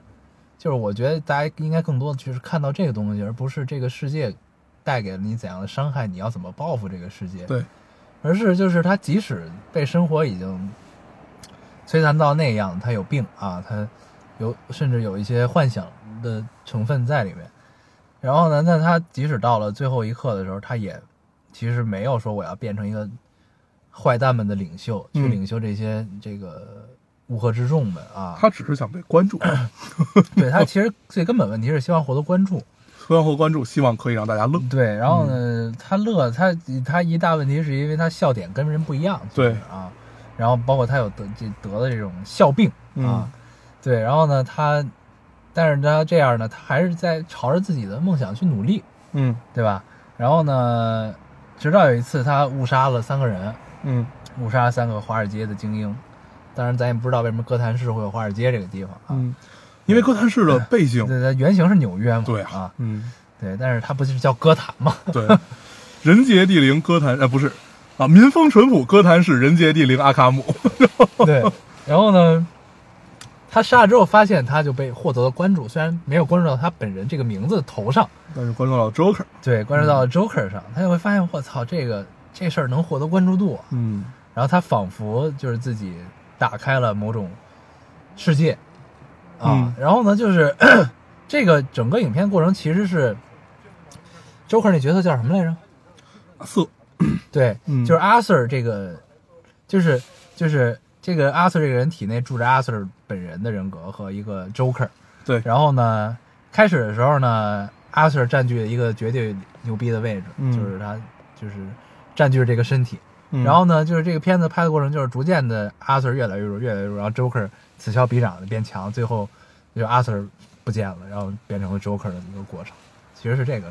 就是我觉得大家应该更多的就是看到这个东西，而不是这个世界带给了你怎样的伤害，你要怎么报复这个世界，对，而是就是他即使被生活已经摧残到那样，他有病啊，他有甚至有一些幻想的成分在里面。然后呢，那他即使到了最后一刻的时候，他也其实没有说我要变成一个坏蛋们的领袖，去嗯。领袖这些这个乌合之众们啊。他只是想被关注，对他其实最根本问题是希望获得关注。希望获关注，希望可以让大家乐。对，然后呢，嗯他乐，他他一大问题是因为他笑点跟人不一样，对啊，然后包括他有得这得的这种笑病啊嗯，对，然后呢，他，但是他这样呢，他还是在朝着自己的梦想去努力，嗯对吧？然后呢，直到有一次他误杀了三个人，嗯误杀三个华尔街的精英，当然咱也不知道为什么哥谭市会有华尔街这个地方啊，嗯，因为哥谭市的背景，对，它原型是纽约嘛，对啊，嗯，对，但是它不就是叫哥谭吗？对，人杰地灵哥谭，呃，不是啊，民风淳朴哥谭市，人杰地灵阿卡姆。对，然后呢，他杀了之后，发现他就被获得了关注，虽然没有关注到他本人这个名字头上，但是关注到 Joker，对，关注到了 Joker 上，他就会发现，我操，这个这事儿能获得关注度啊，嗯。然后他仿佛就是自己打开了某种世界啊，嗯然后呢，就是 这个整个影片过程其实是 Joker 那角色叫什么来着？色，对，嗯就是阿 Sir 这个，就是就是这个阿 Sir 这个人体内住着阿 Sir 本人的人格和一个 Joker。对，然后呢，开始的时候呢，阿 Sir 占据了一个绝对牛逼的位置，嗯就是他就是占据了这个身体。嗯然后呢，就是这个片子拍的过程，就是逐渐的阿 Sir 越来越弱，越来越弱，然后 Joker 此消彼长的变强，最后就阿 Sir 不见了，然后变成了 Joker 的一个过程，其实是这个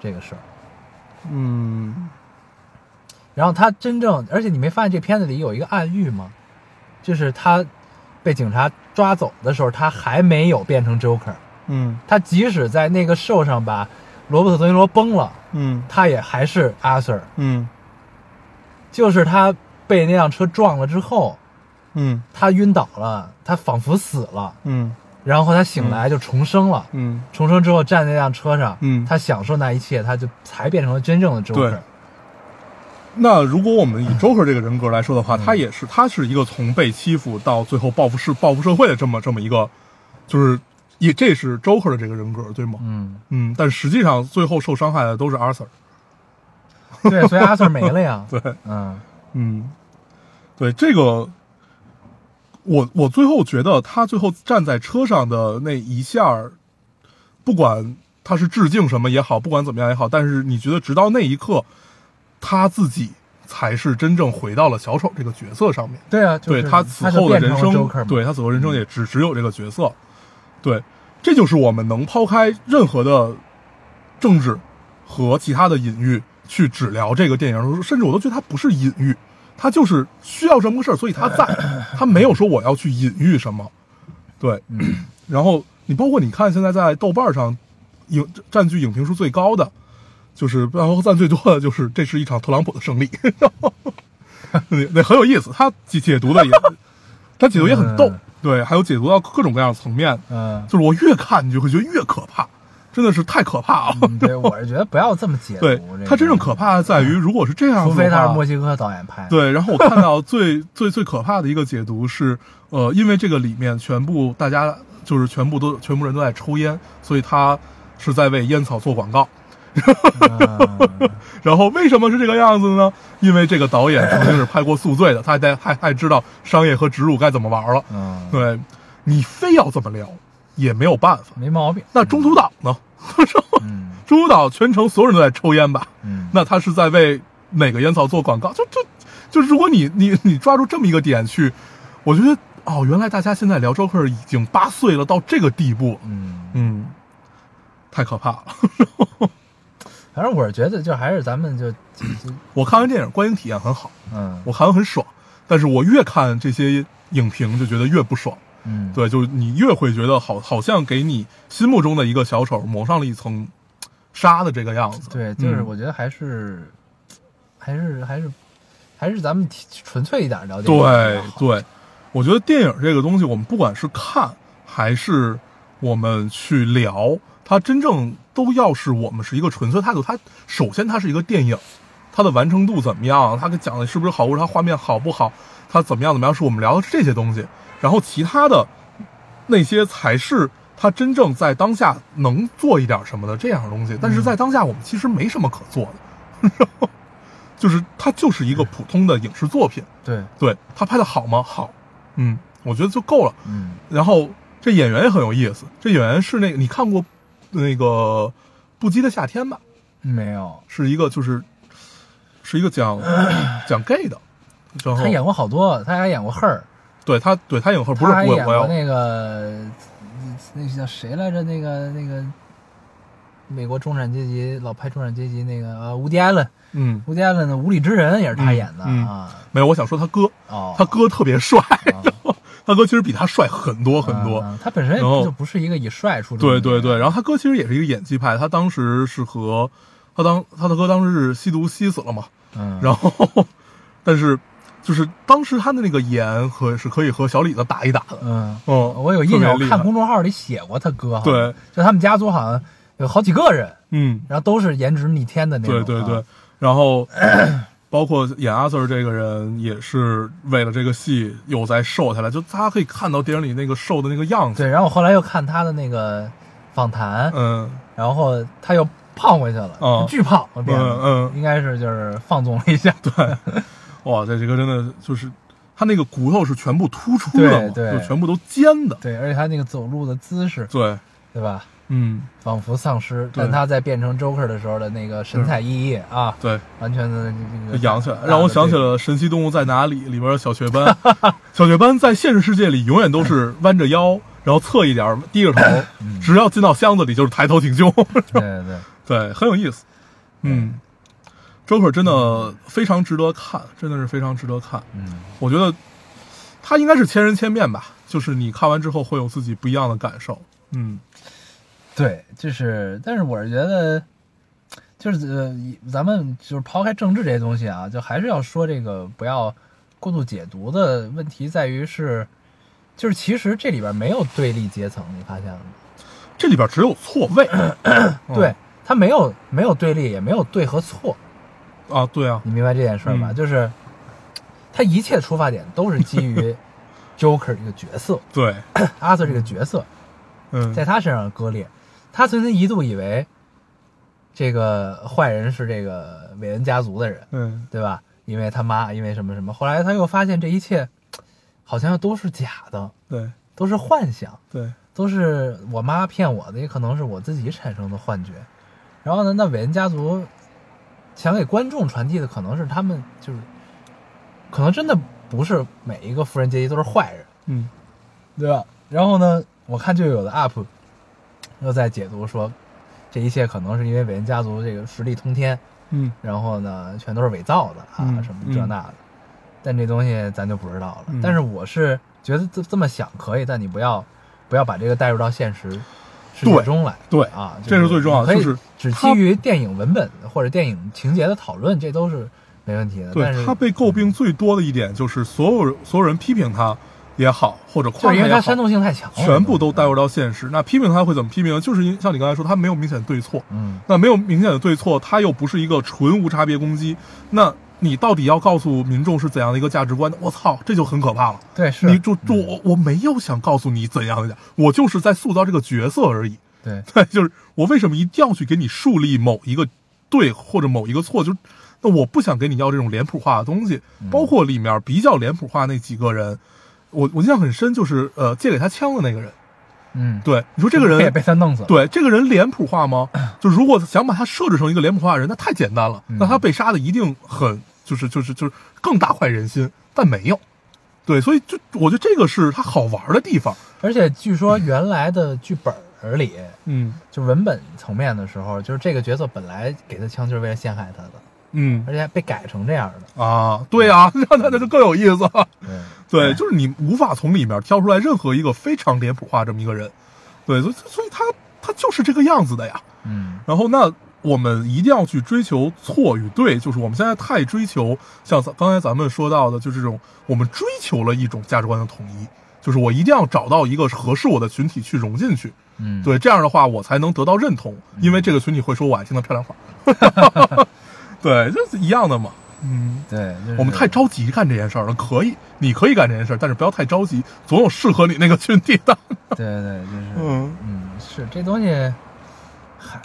这个事儿。嗯然后他真正，而且你没发现这片子里有一个暗喻吗？就是他被警察抓走的时候，他还没有变成 Joker。嗯他即使在那个兽上把罗伯特·德尼罗崩了，嗯他也还是阿 Sir。嗯就是他被那辆车撞了之后，嗯他晕倒了，他仿佛死了，嗯然后他醒来就重生了。嗯重生之后站在那辆车上，嗯他享受那一切，他就才变成了真正的 Joker 对。那如果我们以 Joker 这个人格来说的话，嗯他也是，他是一个从被欺负到最后报复社报复社会的这么这么一个，就是也这是 Joker 的这个人格，对吗？嗯，嗯，但实际上最后受伤害的都是 Arthur。对，所以阿 Sir 没了呀。对，嗯嗯，对这个，我我最后觉得他最后站在车上的那一下儿，不管他是致敬什么也好，不管怎么样也好，但是你觉得直到那一刻，他自己才是真正回到了小丑这个角色上面。对啊，就是对他此后的人生对他此后人生也只只有这个角色。对，这就是我们能抛开任何的政治和其他的隐喻去只聊这个电影，甚至我都觉得它不是隐喻，它就是需要这么个事儿，所以他在，他没有说我要去隐喻什么。对，嗯。然后你包括你看现在在豆瓣上影占据影评数最高的，就是然后赞最多的就是这是一场特朗普的胜利，然后那那很有意思，他解解读的也，他解读也很逗。嗯，对，还有解读到各种各样的层面，嗯，就是我越看你就会觉得越可怕，真的是太可怕了。嗯对，我是觉得不要这么解读。对这个他真正可怕的在于，如果是这样除非他是墨西哥导演拍。对，然后我看到最最 最可怕的一个解读是，呃，因为这个里面全部大家就是全部都全部人都在抽烟，所以他是在为烟草做广告。嗯 然后为什么是这个样子呢？因为这个导演曾经是拍过《宿醉》的，他还还还知道商业和植入该怎么玩了。嗯，对，你非要这么聊也没有办法。没毛病。那中途岛呢？嗯中途岛全程所有人都在抽烟吧？嗯，那他是在为哪个烟草做广告？就就就如果你你你抓住这么一个点去，我觉得哦，原来大家现在聊 Joker 已经八岁了，到这个地步，嗯，嗯，太可怕了。反正我是觉得，就还是咱们就我看完电影观影体验很好，嗯我看完很爽，但是我越看这些影评就觉得越不爽。嗯，对，就是你越会觉得好，好像给你心目中的一个小丑蒙上了一层纱的这个样子。对，就是嗯我觉得还是、还是还是还是咱们纯粹一点聊电影对对，我觉得电影这个东西，我们不管是看还是我们去聊，它真正都要是我们是一个纯粹态度。它首先它是一个电影，它的完成度怎么样，它给讲的是不是好，或者它画面好不好，它怎么样怎么样，是我们聊的是这些东西。然后其他的那些才是他真正在当下能做一点什么的这样的东西。但是在当下，我们其实没什么可做的。就是它就是一个普通的影视作品，对，对他拍的好吗？好，嗯，我觉得就够了。嗯然后这演员也很有意思，这演员是那个你看过那个《不羁的夏天》吧？没有，是一个就是是一个讲讲 gay 的，然后他演过好多，他还演过《Her》，对他对他影后不是我我那个那个叫谁来着？那个那个美国中产阶级老拍中产阶级那个呃，伍迪·艾伦，嗯。伍迪·艾伦的《无理之人》也是他演的啊。没有，我想说他哥，哦，他哥特别帅，啊他哥其实比他帅很多很多。啊他本身就不是一个以帅出对对对，名的人。然后他哥其实也是一个演技派，他当时是和他当他的哥当时是吸毒吸死了嘛，嗯，然后，但是就是当时他的那个演和是可以和小李子打一打的，嗯，嗯，我有印象，看公众号里写过他哥，对，就他们家族好像有好几个人，嗯，然后都是颜值逆天的那种，对对对。啊，，然后 包括演阿 Sir 这个人也是为了这个戏又在瘦下来，就大家可以看到电影里那个瘦的那个样子，对，然后我后来又看他的那个访谈，嗯。然后他又胖回去了，嗯巨胖，嗯嗯。应该是就是放纵了一下，对哇，这这个真的就是他那个骨头是全部突出的嘛，对就全部都尖的，对，而且他那个走路的姿势，对，对吧？嗯，仿佛丧尸，对但他在变成 Joker 的时候的那个神采奕奕啊，对。完全的这个扬起来，让我想起了《神奇动物在哪里》里边的小雀斑。小雀斑在现实世界里永远都是弯着腰，然后侧一点，低着头，嗯只要进到箱子里就是抬头挺胸。对对，对，很有意思。嗯，Joker 真的非常值得看，真的是非常值得看。嗯我觉得他应该是千人千面吧，就是你看完之后会有自己不一样的感受。嗯对，就是，但是我是觉得，就是呃，咱们就是抛开政治这些东西啊，就还是要说这个不要过度解读的问题在于是，就是其实这里边没有对立阶层，你发现了吗？这里边只有错位。嗯对，它没有没有对立，也没有对和错，啊，对啊，你明白这件事儿吧？嗯就是他一切出发点都是基于 Joker 这个角色，对，阿 Sir 这个角色嗯，在他身上割裂。他曾经一度以为这个坏人是这个韦恩家族的人，嗯对吧？因为他妈，因为什么什么。后来他又发现这一切好像都是假的，对都是幻想，对，都是我妈骗我的，也可能是我自己产生的幻觉。然后呢，那韦恩家族想给观众传递的可能是他们就是，可能真的不是每一个富人阶级都是坏人，嗯对吧？然后呢，我看就有的 UP 又在解读说，这一切可能是因为韦恩家族这个实力通天，嗯然后呢，全都是伪造的啊，嗯什么这那的。但这东西咱就不知道了。嗯但是我是觉得这这么想可以，但你不要不要把这个带入到现实世界对中来。对啊，这是最重要的就是只基于电影文本或者电影情节的讨论，这都是没问题的。但是对他被诟病最多的一点就是所有人所有人批评他也好，或者夸他也好，为它煽动性太强了，全部都带入到现实。那批评他会怎么批评呢？就是因像你刚才说，他没有明显的对错。嗯，那没有明显的对错，他又不是一个纯无差别攻击，那你到底要告诉民众是怎样的一个价值观呢？我操，这就很可怕了。对，是你就就我我没有想告诉你怎样的，我就是在塑造这个角色而已。对 对，就是我为什么一定要去给你树立某一个对或者某一个错？就是那我不想给你要这种脸谱化的东西，嗯包括里面比较脸谱化那几个人，我我印象很深，就是呃借给他枪的那个人。嗯，对，你说这个人也 被他弄死了。对这个人脸谱化吗？就如果想把他设置成一个脸谱化的人，那太简单了。嗯那他被杀的一定很就是就是就是更大快人心，但没有。对，所以就我觉得这个是它好玩的地方。而且据说原来的剧本儿里，嗯就文本层面的时候，就是这个角色本来给他枪就是为了陷害他的，嗯而且还被改成这样的。啊，对啊，让他那就更有意思 对，就是你无法从里面挑出来任何一个非常脸谱化这么一个人。对，所以所以他他就是这个样子的呀。嗯然后那我们一定要去追求错与对，就是我们现在太追求像咱刚才咱们说到的，就是这种我们追求了一种价值观的统一，就是我一定要找到一个合适我的群体去融进去。嗯，对，这样的话我才能得到认同，因为这个群体会说我爱听的漂亮话。对，就是一样的嘛。嗯，对，就是我们太着急干这件事儿了，可以，你可以干这件事儿，但是不要太着急，总有适合你那个群体的。对对，就是嗯嗯，是这东西，嗨，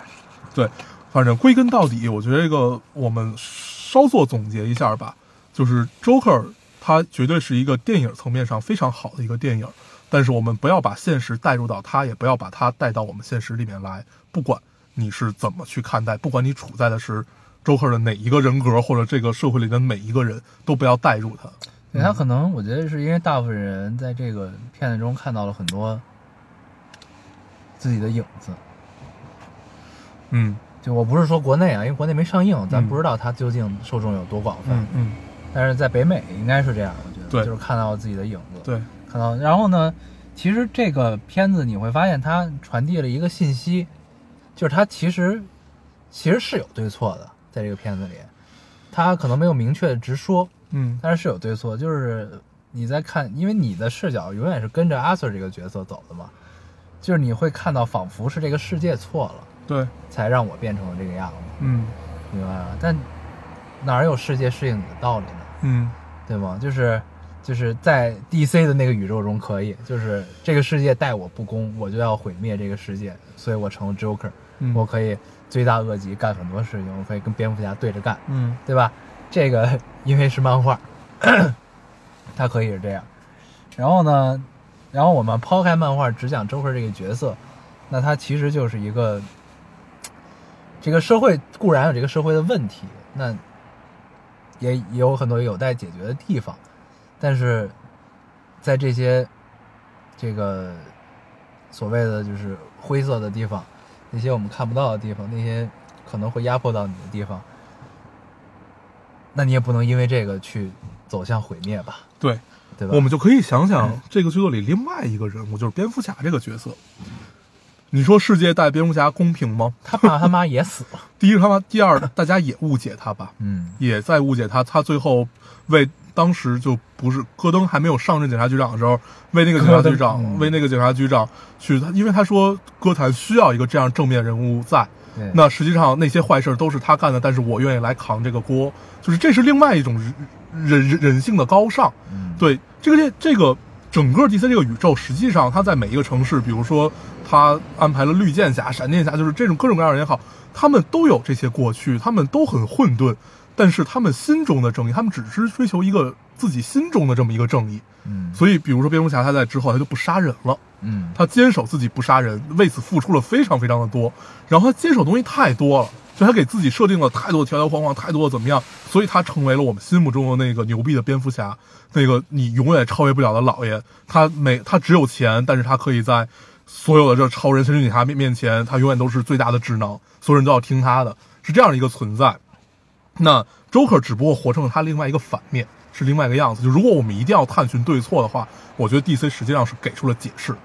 对，反正归根到底，我觉得这个我们稍作总结一下吧，就是《Joker》它绝对是一个电影层面上非常好的一个电影，但是我们不要把现实带入到它，也不要把它带到我们现实里面来。不管你是怎么去看待，不管你处在的是 Joker 的哪一个人格，或者这个社会里的每一个人，都不要带入他。对他可能我觉得是因为大部分人在这个片子中看到了很多自己的影子。嗯就我不是说国内啊，因为国内没上映，咱嗯不知道它究竟受众有多广泛。嗯嗯，但是在北美应该是这样，我觉得，对。就是看到自己的影子，对，看到，然后呢，其实这个片子你会发现它传递了一个信息，就是它其实其实是有对错的，在这个片子里，它可能没有明确的直说，嗯。但是是有对错，就是你在看，因为你的视角永远是跟着阿 Sir 这个角色走的嘛，就是你会看到仿佛是这个世界错了，对，才让我变成了这个样子，嗯明白吗？但哪有世界适应你的道理呢？嗯对吗？就是就是在 DC 的那个宇宙中可以，就是这个世界待我不公，我就要毁灭这个世界，所以我成了 Joker，、嗯，我可以罪大恶极，干很多事情，我可以跟蝙蝠侠对着干，嗯对吧？这个因为是漫画，它可以是这样。然后呢，然后我们抛开漫画，只讲 Joker 这个角色，那他其实就是一个这个社会固然有这个社会的问题，那也也有很多有待解决的地方，但是在这些这个所谓的就是灰色的地方，那些我们看不到的地方，那些可能会压迫到你的地方，那你也不能因为这个去走向毁灭吧，对。对吧？我们就可以想想这个剧作里另外一个人物，就是蝙蝠侠这个角色。你说世界待蝙蝠侠公平吗？他爸他妈也死了，第一，他妈；第二，大家也误解他吧，嗯也在误解他。他最后为当时就不是戈登还没有上任警察局长的时候，为那个警察局长，嗯为那个警察局长去，他因为他说歌坛需要一个这样正面人物在。对，那实际上那些坏事都是他干的，但是我愿意来扛这个锅，就是这是另外一种人人人人性的高尚。嗯对这个这这个整个 DC 这个宇宙，实际上它在每一个城市，比如说他安排了绿箭侠、闪电侠，就是这种各种各样的人也好，他们都有这些过去，他们都很混沌，但是他们心中的正义，他们只是追求一个自己心中的这么一个正义。嗯所以，比如说蝙蝠侠，他在之后他就不杀人了。嗯他坚守自己不杀人，为此付出了非常非常的多。然后他坚守的东西太多了，就他给自己设定了太多的条条框框，太多的怎么样，所以他成为了我们心目中的那个牛逼的蝙蝠侠，那个你永远超越不了的老爷。他每他只有钱，但是他可以在所有的这超人、神奇女侠面面前，他永远都是最大的智囊，所有人都要听他的，是这样的一个存在。那 Joker 只不过活成了他另外一个反面，是另外一个样子。就如果我们一定要探寻对错的话，我觉得 DC 实际上是给出了解释。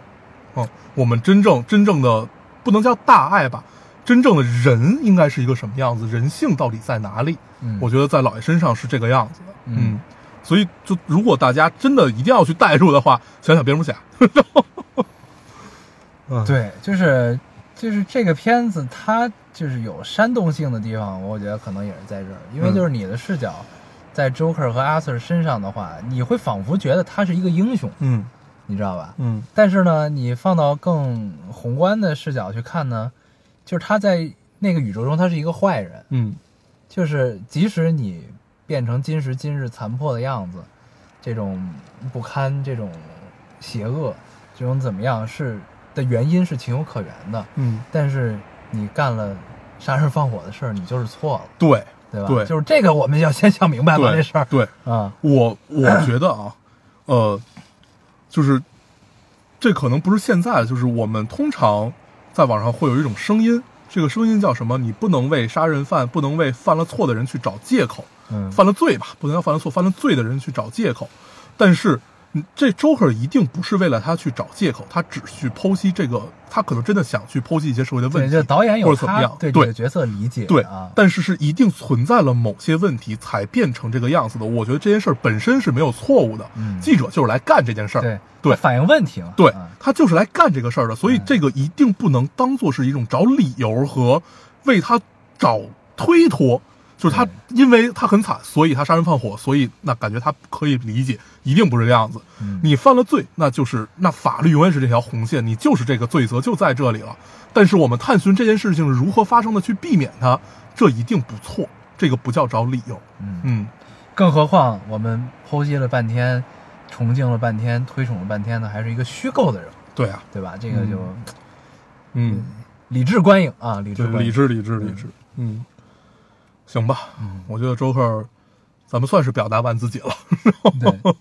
嗯，我们真正真正的不能叫大爱吧，真正的人应该是一个什么样子？人性到底在哪里？嗯，我觉得在老爷身上是这个样子的。嗯所以就如果大家真的一定要去代入的话，想想蝙蝠侠。嗯，对，就是就是这个片子，它就是有煽动性的地方，我觉得可能也是在这儿，因为嗯就是你的视角在 Joker 和阿 Sir 身上的话，你会仿佛觉得他是一个英雄，嗯你知道吧？嗯但是呢，你放到更宏观的视角去看呢，就是他在那个宇宙中，他是一个坏人，嗯。就是即使你变成今时今日残破的样子，这种不堪、这种邪恶、这种怎么样是的原因是情有可原的，嗯，但是你干了杀人放火的事儿，你就是错了，对对吧？对就是这个我们要先想明白吧，对这事儿对，啊，我我觉得啊，呃，就是这可能不是现在，就是我们通常在网上会有一种声音，这个声音叫什么？你不能为杀人犯，不能为犯了错的人去找借口。嗯，犯了罪吧，不能让犯了错、犯了罪的人去找借口。但是，嗯这 Joker 一定不是为了他去找借口，他只去剖析这个，他可能真的想去剖析一些社会的问对，题，就导演有他或者怎么样，对这对个角色理解对啊，但是是一定存在了某些问题才变成这个样子的。我觉得这件事本身是没有错误的，嗯记者就是来干这件事儿，对对反映问题嘛，对啊他就是来干这个事儿的，所以嗯这个一定不能当做是一种找理由和为他找推脱，就是他因为他很惨，所以他杀人放火，所以那感觉他可以理解，一定不是这样子。嗯。你犯了罪，那就是那法律永远是这条红线，你就是这个罪责就在这里了。但是我们探寻这件事情是如何发生的，去避免它，这一定不错，这个不叫找理由。嗯，嗯，更何况我们剖析了半天，崇敬了半天，推崇了半天的，还是一个虚构的人，对啊，对吧？这个就嗯，理智观影啊，理智，理智，理智，理智。嗯，行吧，嗯我觉得周克，咱们算是表达完自己了。对，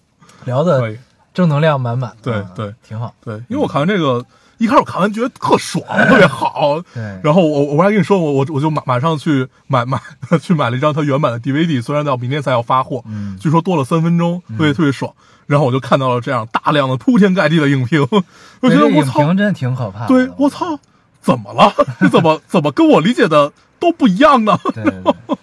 聊 可的以，正能量满满，啊对对挺好。对，因为我看完这个，一开始我看完觉得特爽，特别好。对然后我我还跟你说，我我我就马马上去买买 去买了一张他原版的 DVD，虽然到明天才要发货，嗯据说多了三分钟，特别特别爽。然后我就看到了这样大量的铺天盖地的影评，我觉得我操，评真的挺可怕的。对我操，怎么了？这 怎么怎么跟我理解的都不一样呢？对对对，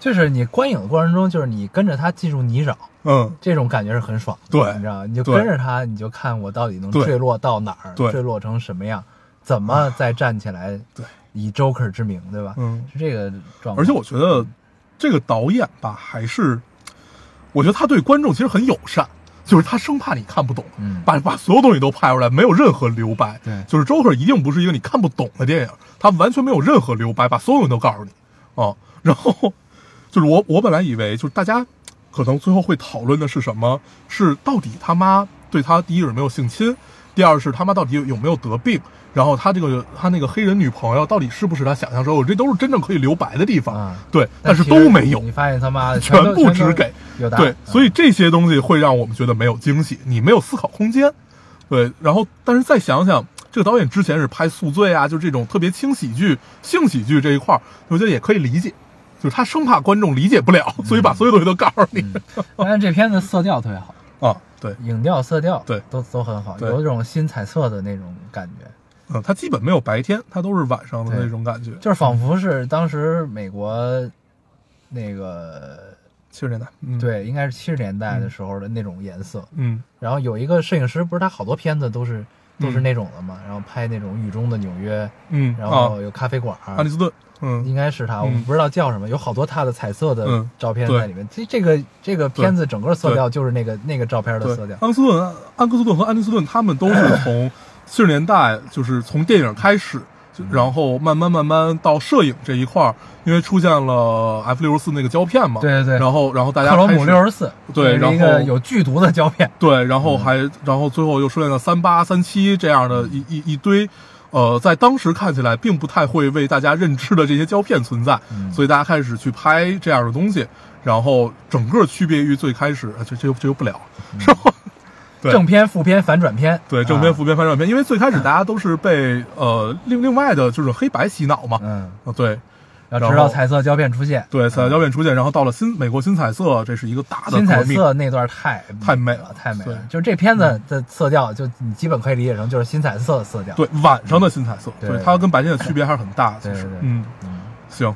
就是你观影的过程中，就是你跟着他进入泥沼，嗯，这种感觉是很爽的。对你知道，你就跟着他，你就看我到底能坠落到哪儿，对坠落成什么样，怎么再站起来，对，以 Joker 之名，对吧？嗯是这个状态。而且我觉得这个导演吧，还是我觉得他对观众其实很友善，就是他生怕你看不懂，嗯把把所有东西都拍出来，没有任何留白。对就是 Joker 一定不是一个你看不懂的电影，他完全没有任何留白，把所有东西都告诉你啊。然后就是我我本来以为就是大家可能最后会讨论的是什么？是到底他妈对他第一人没有性侵，第二是他妈到底有有没有得病，然后他这个他那个黑人女朋友到底是不是他想象中有，这都是真正可以留白的地方。啊对，但是都没有你。发现他妈的全全部只给对所以这些东西会让我们觉得没有惊喜，你没有思考空间。对，然后但是再想想，这个导演之前是拍《宿醉》啊，就这种特别轻喜剧、性喜剧这一块儿，我觉得也可以理解，就是他生怕观众理解不了，所以把所有东西都告诉你。但是这片子色调特别好，啊，对，影调、色调对。都都很好，有一种新彩色的那种感觉，嗯，它基本没有白天，它都是晚上的那种感觉。就是仿佛是当时美国那个七十年代，嗯，，对，应该是七十年代的时候的那种颜色。嗯。然后有一个摄影师，不是他好多片子都是都是嗯那种的嘛，然后拍那种雨中的纽约，嗯，然啊。后，有咖啡馆儿，安利斯顿，嗯。应该是他，我们不知道叫什么，有好多他的彩色的嗯。照片在里面。这这个这个片子整个色调就是那个那个照片的色调，。安克斯顿、安克斯顿和安妮斯顿他们都是 从七十年代，就是从电影开始，然后慢慢慢慢到摄影这一块儿，因为出现了 F 六十四那个胶片嘛，对对对。然后然后大家克罗姆开始六十四，对然后有剧毒的胶片。对，然后还然后最后又出现了三八、三七这样的一一一堆。呃，在当时看起来并不太会为大家认知的这些胶片存在，嗯。所以大家开始去拍这样的东西，然后整个区别于最开始，啊这这又这又不了，是吧？对。正片、副片、反转片，对，正片、啊副片、反转片，因为最开始大家都是被呃另另外的就是黑白洗脑嘛，嗯，啊对然后到彩色胶片出现，对，彩色胶片出现，然后到了新美国新彩色，这是一个大的新彩，色那段太太美了，太美了对。就是这片子的色调，就你基本可以理解成就是新彩色的色调。对晚上的新彩色，对对它跟白天的区别还是很大的，其实嗯，嗯，行，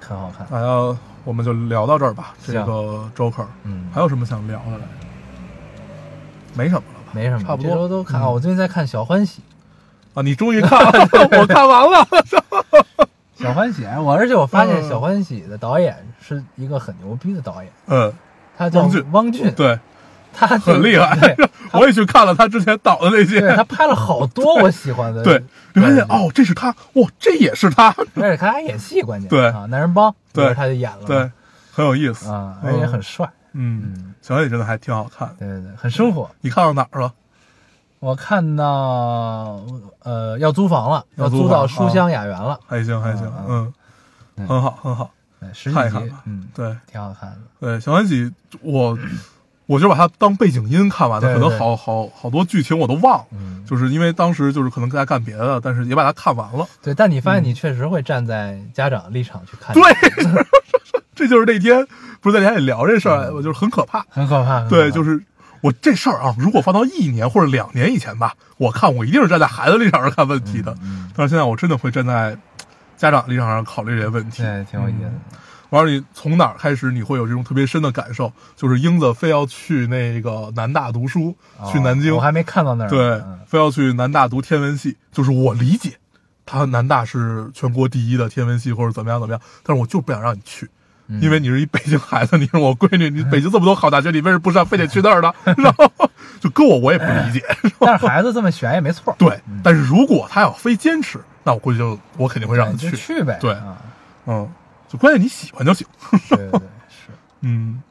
很好看。大家我们就聊到这儿吧，这个 Joker，嗯，还有什么想聊的来着？没什么了吧？没什么，差不多都看。嗯我最近在看《小欢喜啊，你终于看了，我看完了，》，《小欢喜》哎，我而且我发现嗯《小欢喜》的导演是一个很牛逼的导演，嗯，他叫汪俊汪俊，对，他就很厉害，我也去看了他之前导的那些，对他拍了好多我喜欢的，对，你发现，哦，这是他，哇，这也是他，而且他还演戏，关键对啊，男人帮，对他就演了，对，很有意思啊，而且很帅，嗯嗯，小野真的还挺好看。对对对，很生活。你看到哪儿了？我看到呃要租房了，要要租到书香雅园了，还行还行啊，嗯，很好很好。对十几集看一看吧，嗯，对挺好看的。对，小欢喜，我我就把它当背景音看完的，对对可能好好好多剧情我都忘就是因为当时就是可能在干别的，但是也把它看完了。对。但你发现你确实会站在家长立场去看，对，这就是那天不是在家里聊这事儿，我就是。很可怕。很可怕对，就是我这事儿啊，如果放到一年或者两年以前吧，我看我一定是站在孩子立场上看问题的。嗯但是现在我真的会站在家长立场上考虑这些问题。对，挺有意思的。完了，你从哪儿开始你会有这种特别深的感受？就是英子非要去那个南大读书，去南京，哦我还没看到那儿。对嗯，非要去南大读天文系。就是我理解，他南大是全国第一的天文系或者怎么样怎么样，但是我就不想让你去。嗯因为你是一北京孩子，你是我闺女，你北京这么多好大学，你为什么不上，非得去那儿呢？然后就搁我我也不理解，但是孩子这么选也没错。对。但是如果他要非坚持，那我估计就我肯定会让他去。去呗。对啊，嗯，就关键你喜欢就行。对对对，是。嗯，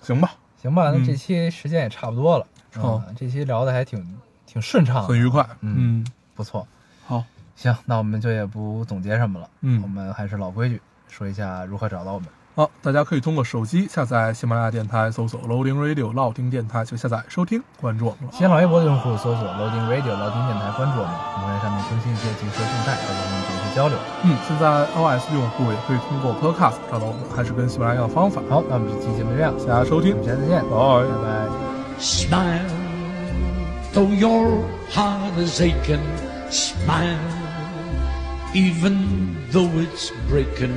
行吧，行吧，那嗯这期时间也差不多了。哦嗯，这期聊的还挺挺顺畅的，很愉快。嗯，嗯，不错。好，行，那我们就也不总结什么了。嗯我们还是老规矩，说一下如何找到我们。好，大家可以通过手机下载喜马拉雅电台，搜索 Loading Radio 老丁电台就下载收听，关注我们了。新浪微博的用户搜索 Loading Radio 老丁电台，关注我们，我们会在上面更新一些即时动态，和我们做一些交流。嗯，现在 iOS 用户也可以通过 Podcast 找到我们，还是跟喜马拉雅一样的方法。好，那我们这期节目就这样，大家收听我们，下次见，拜。拜拜。Smile, though your heart is aching. Smile, even though it's breaking.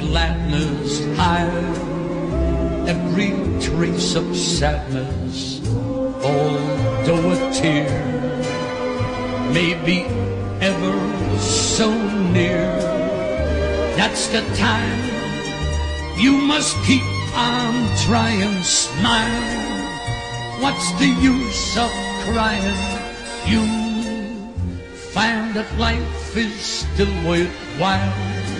gladness, hide every trace of sadness, although a tear may be ever so near. That's the time you must keep on trying, smile. What's the use of crying? You find that life is still worthwhile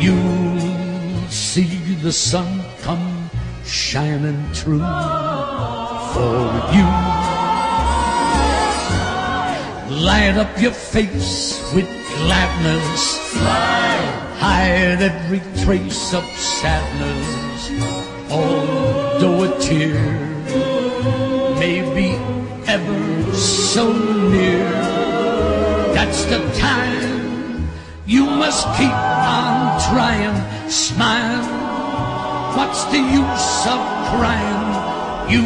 you'll see the sun come shining through for you. Light up your face with gladness. Hide every trace of sadness. Although a tear may be ever so near, that's the time you must keep on trying. Smile. What's the use of crying? You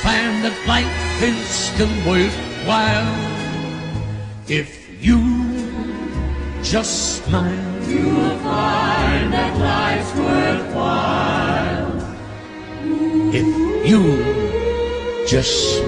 find that life is still worthwhile if you just smile. You'll find that life's worthwhile if you just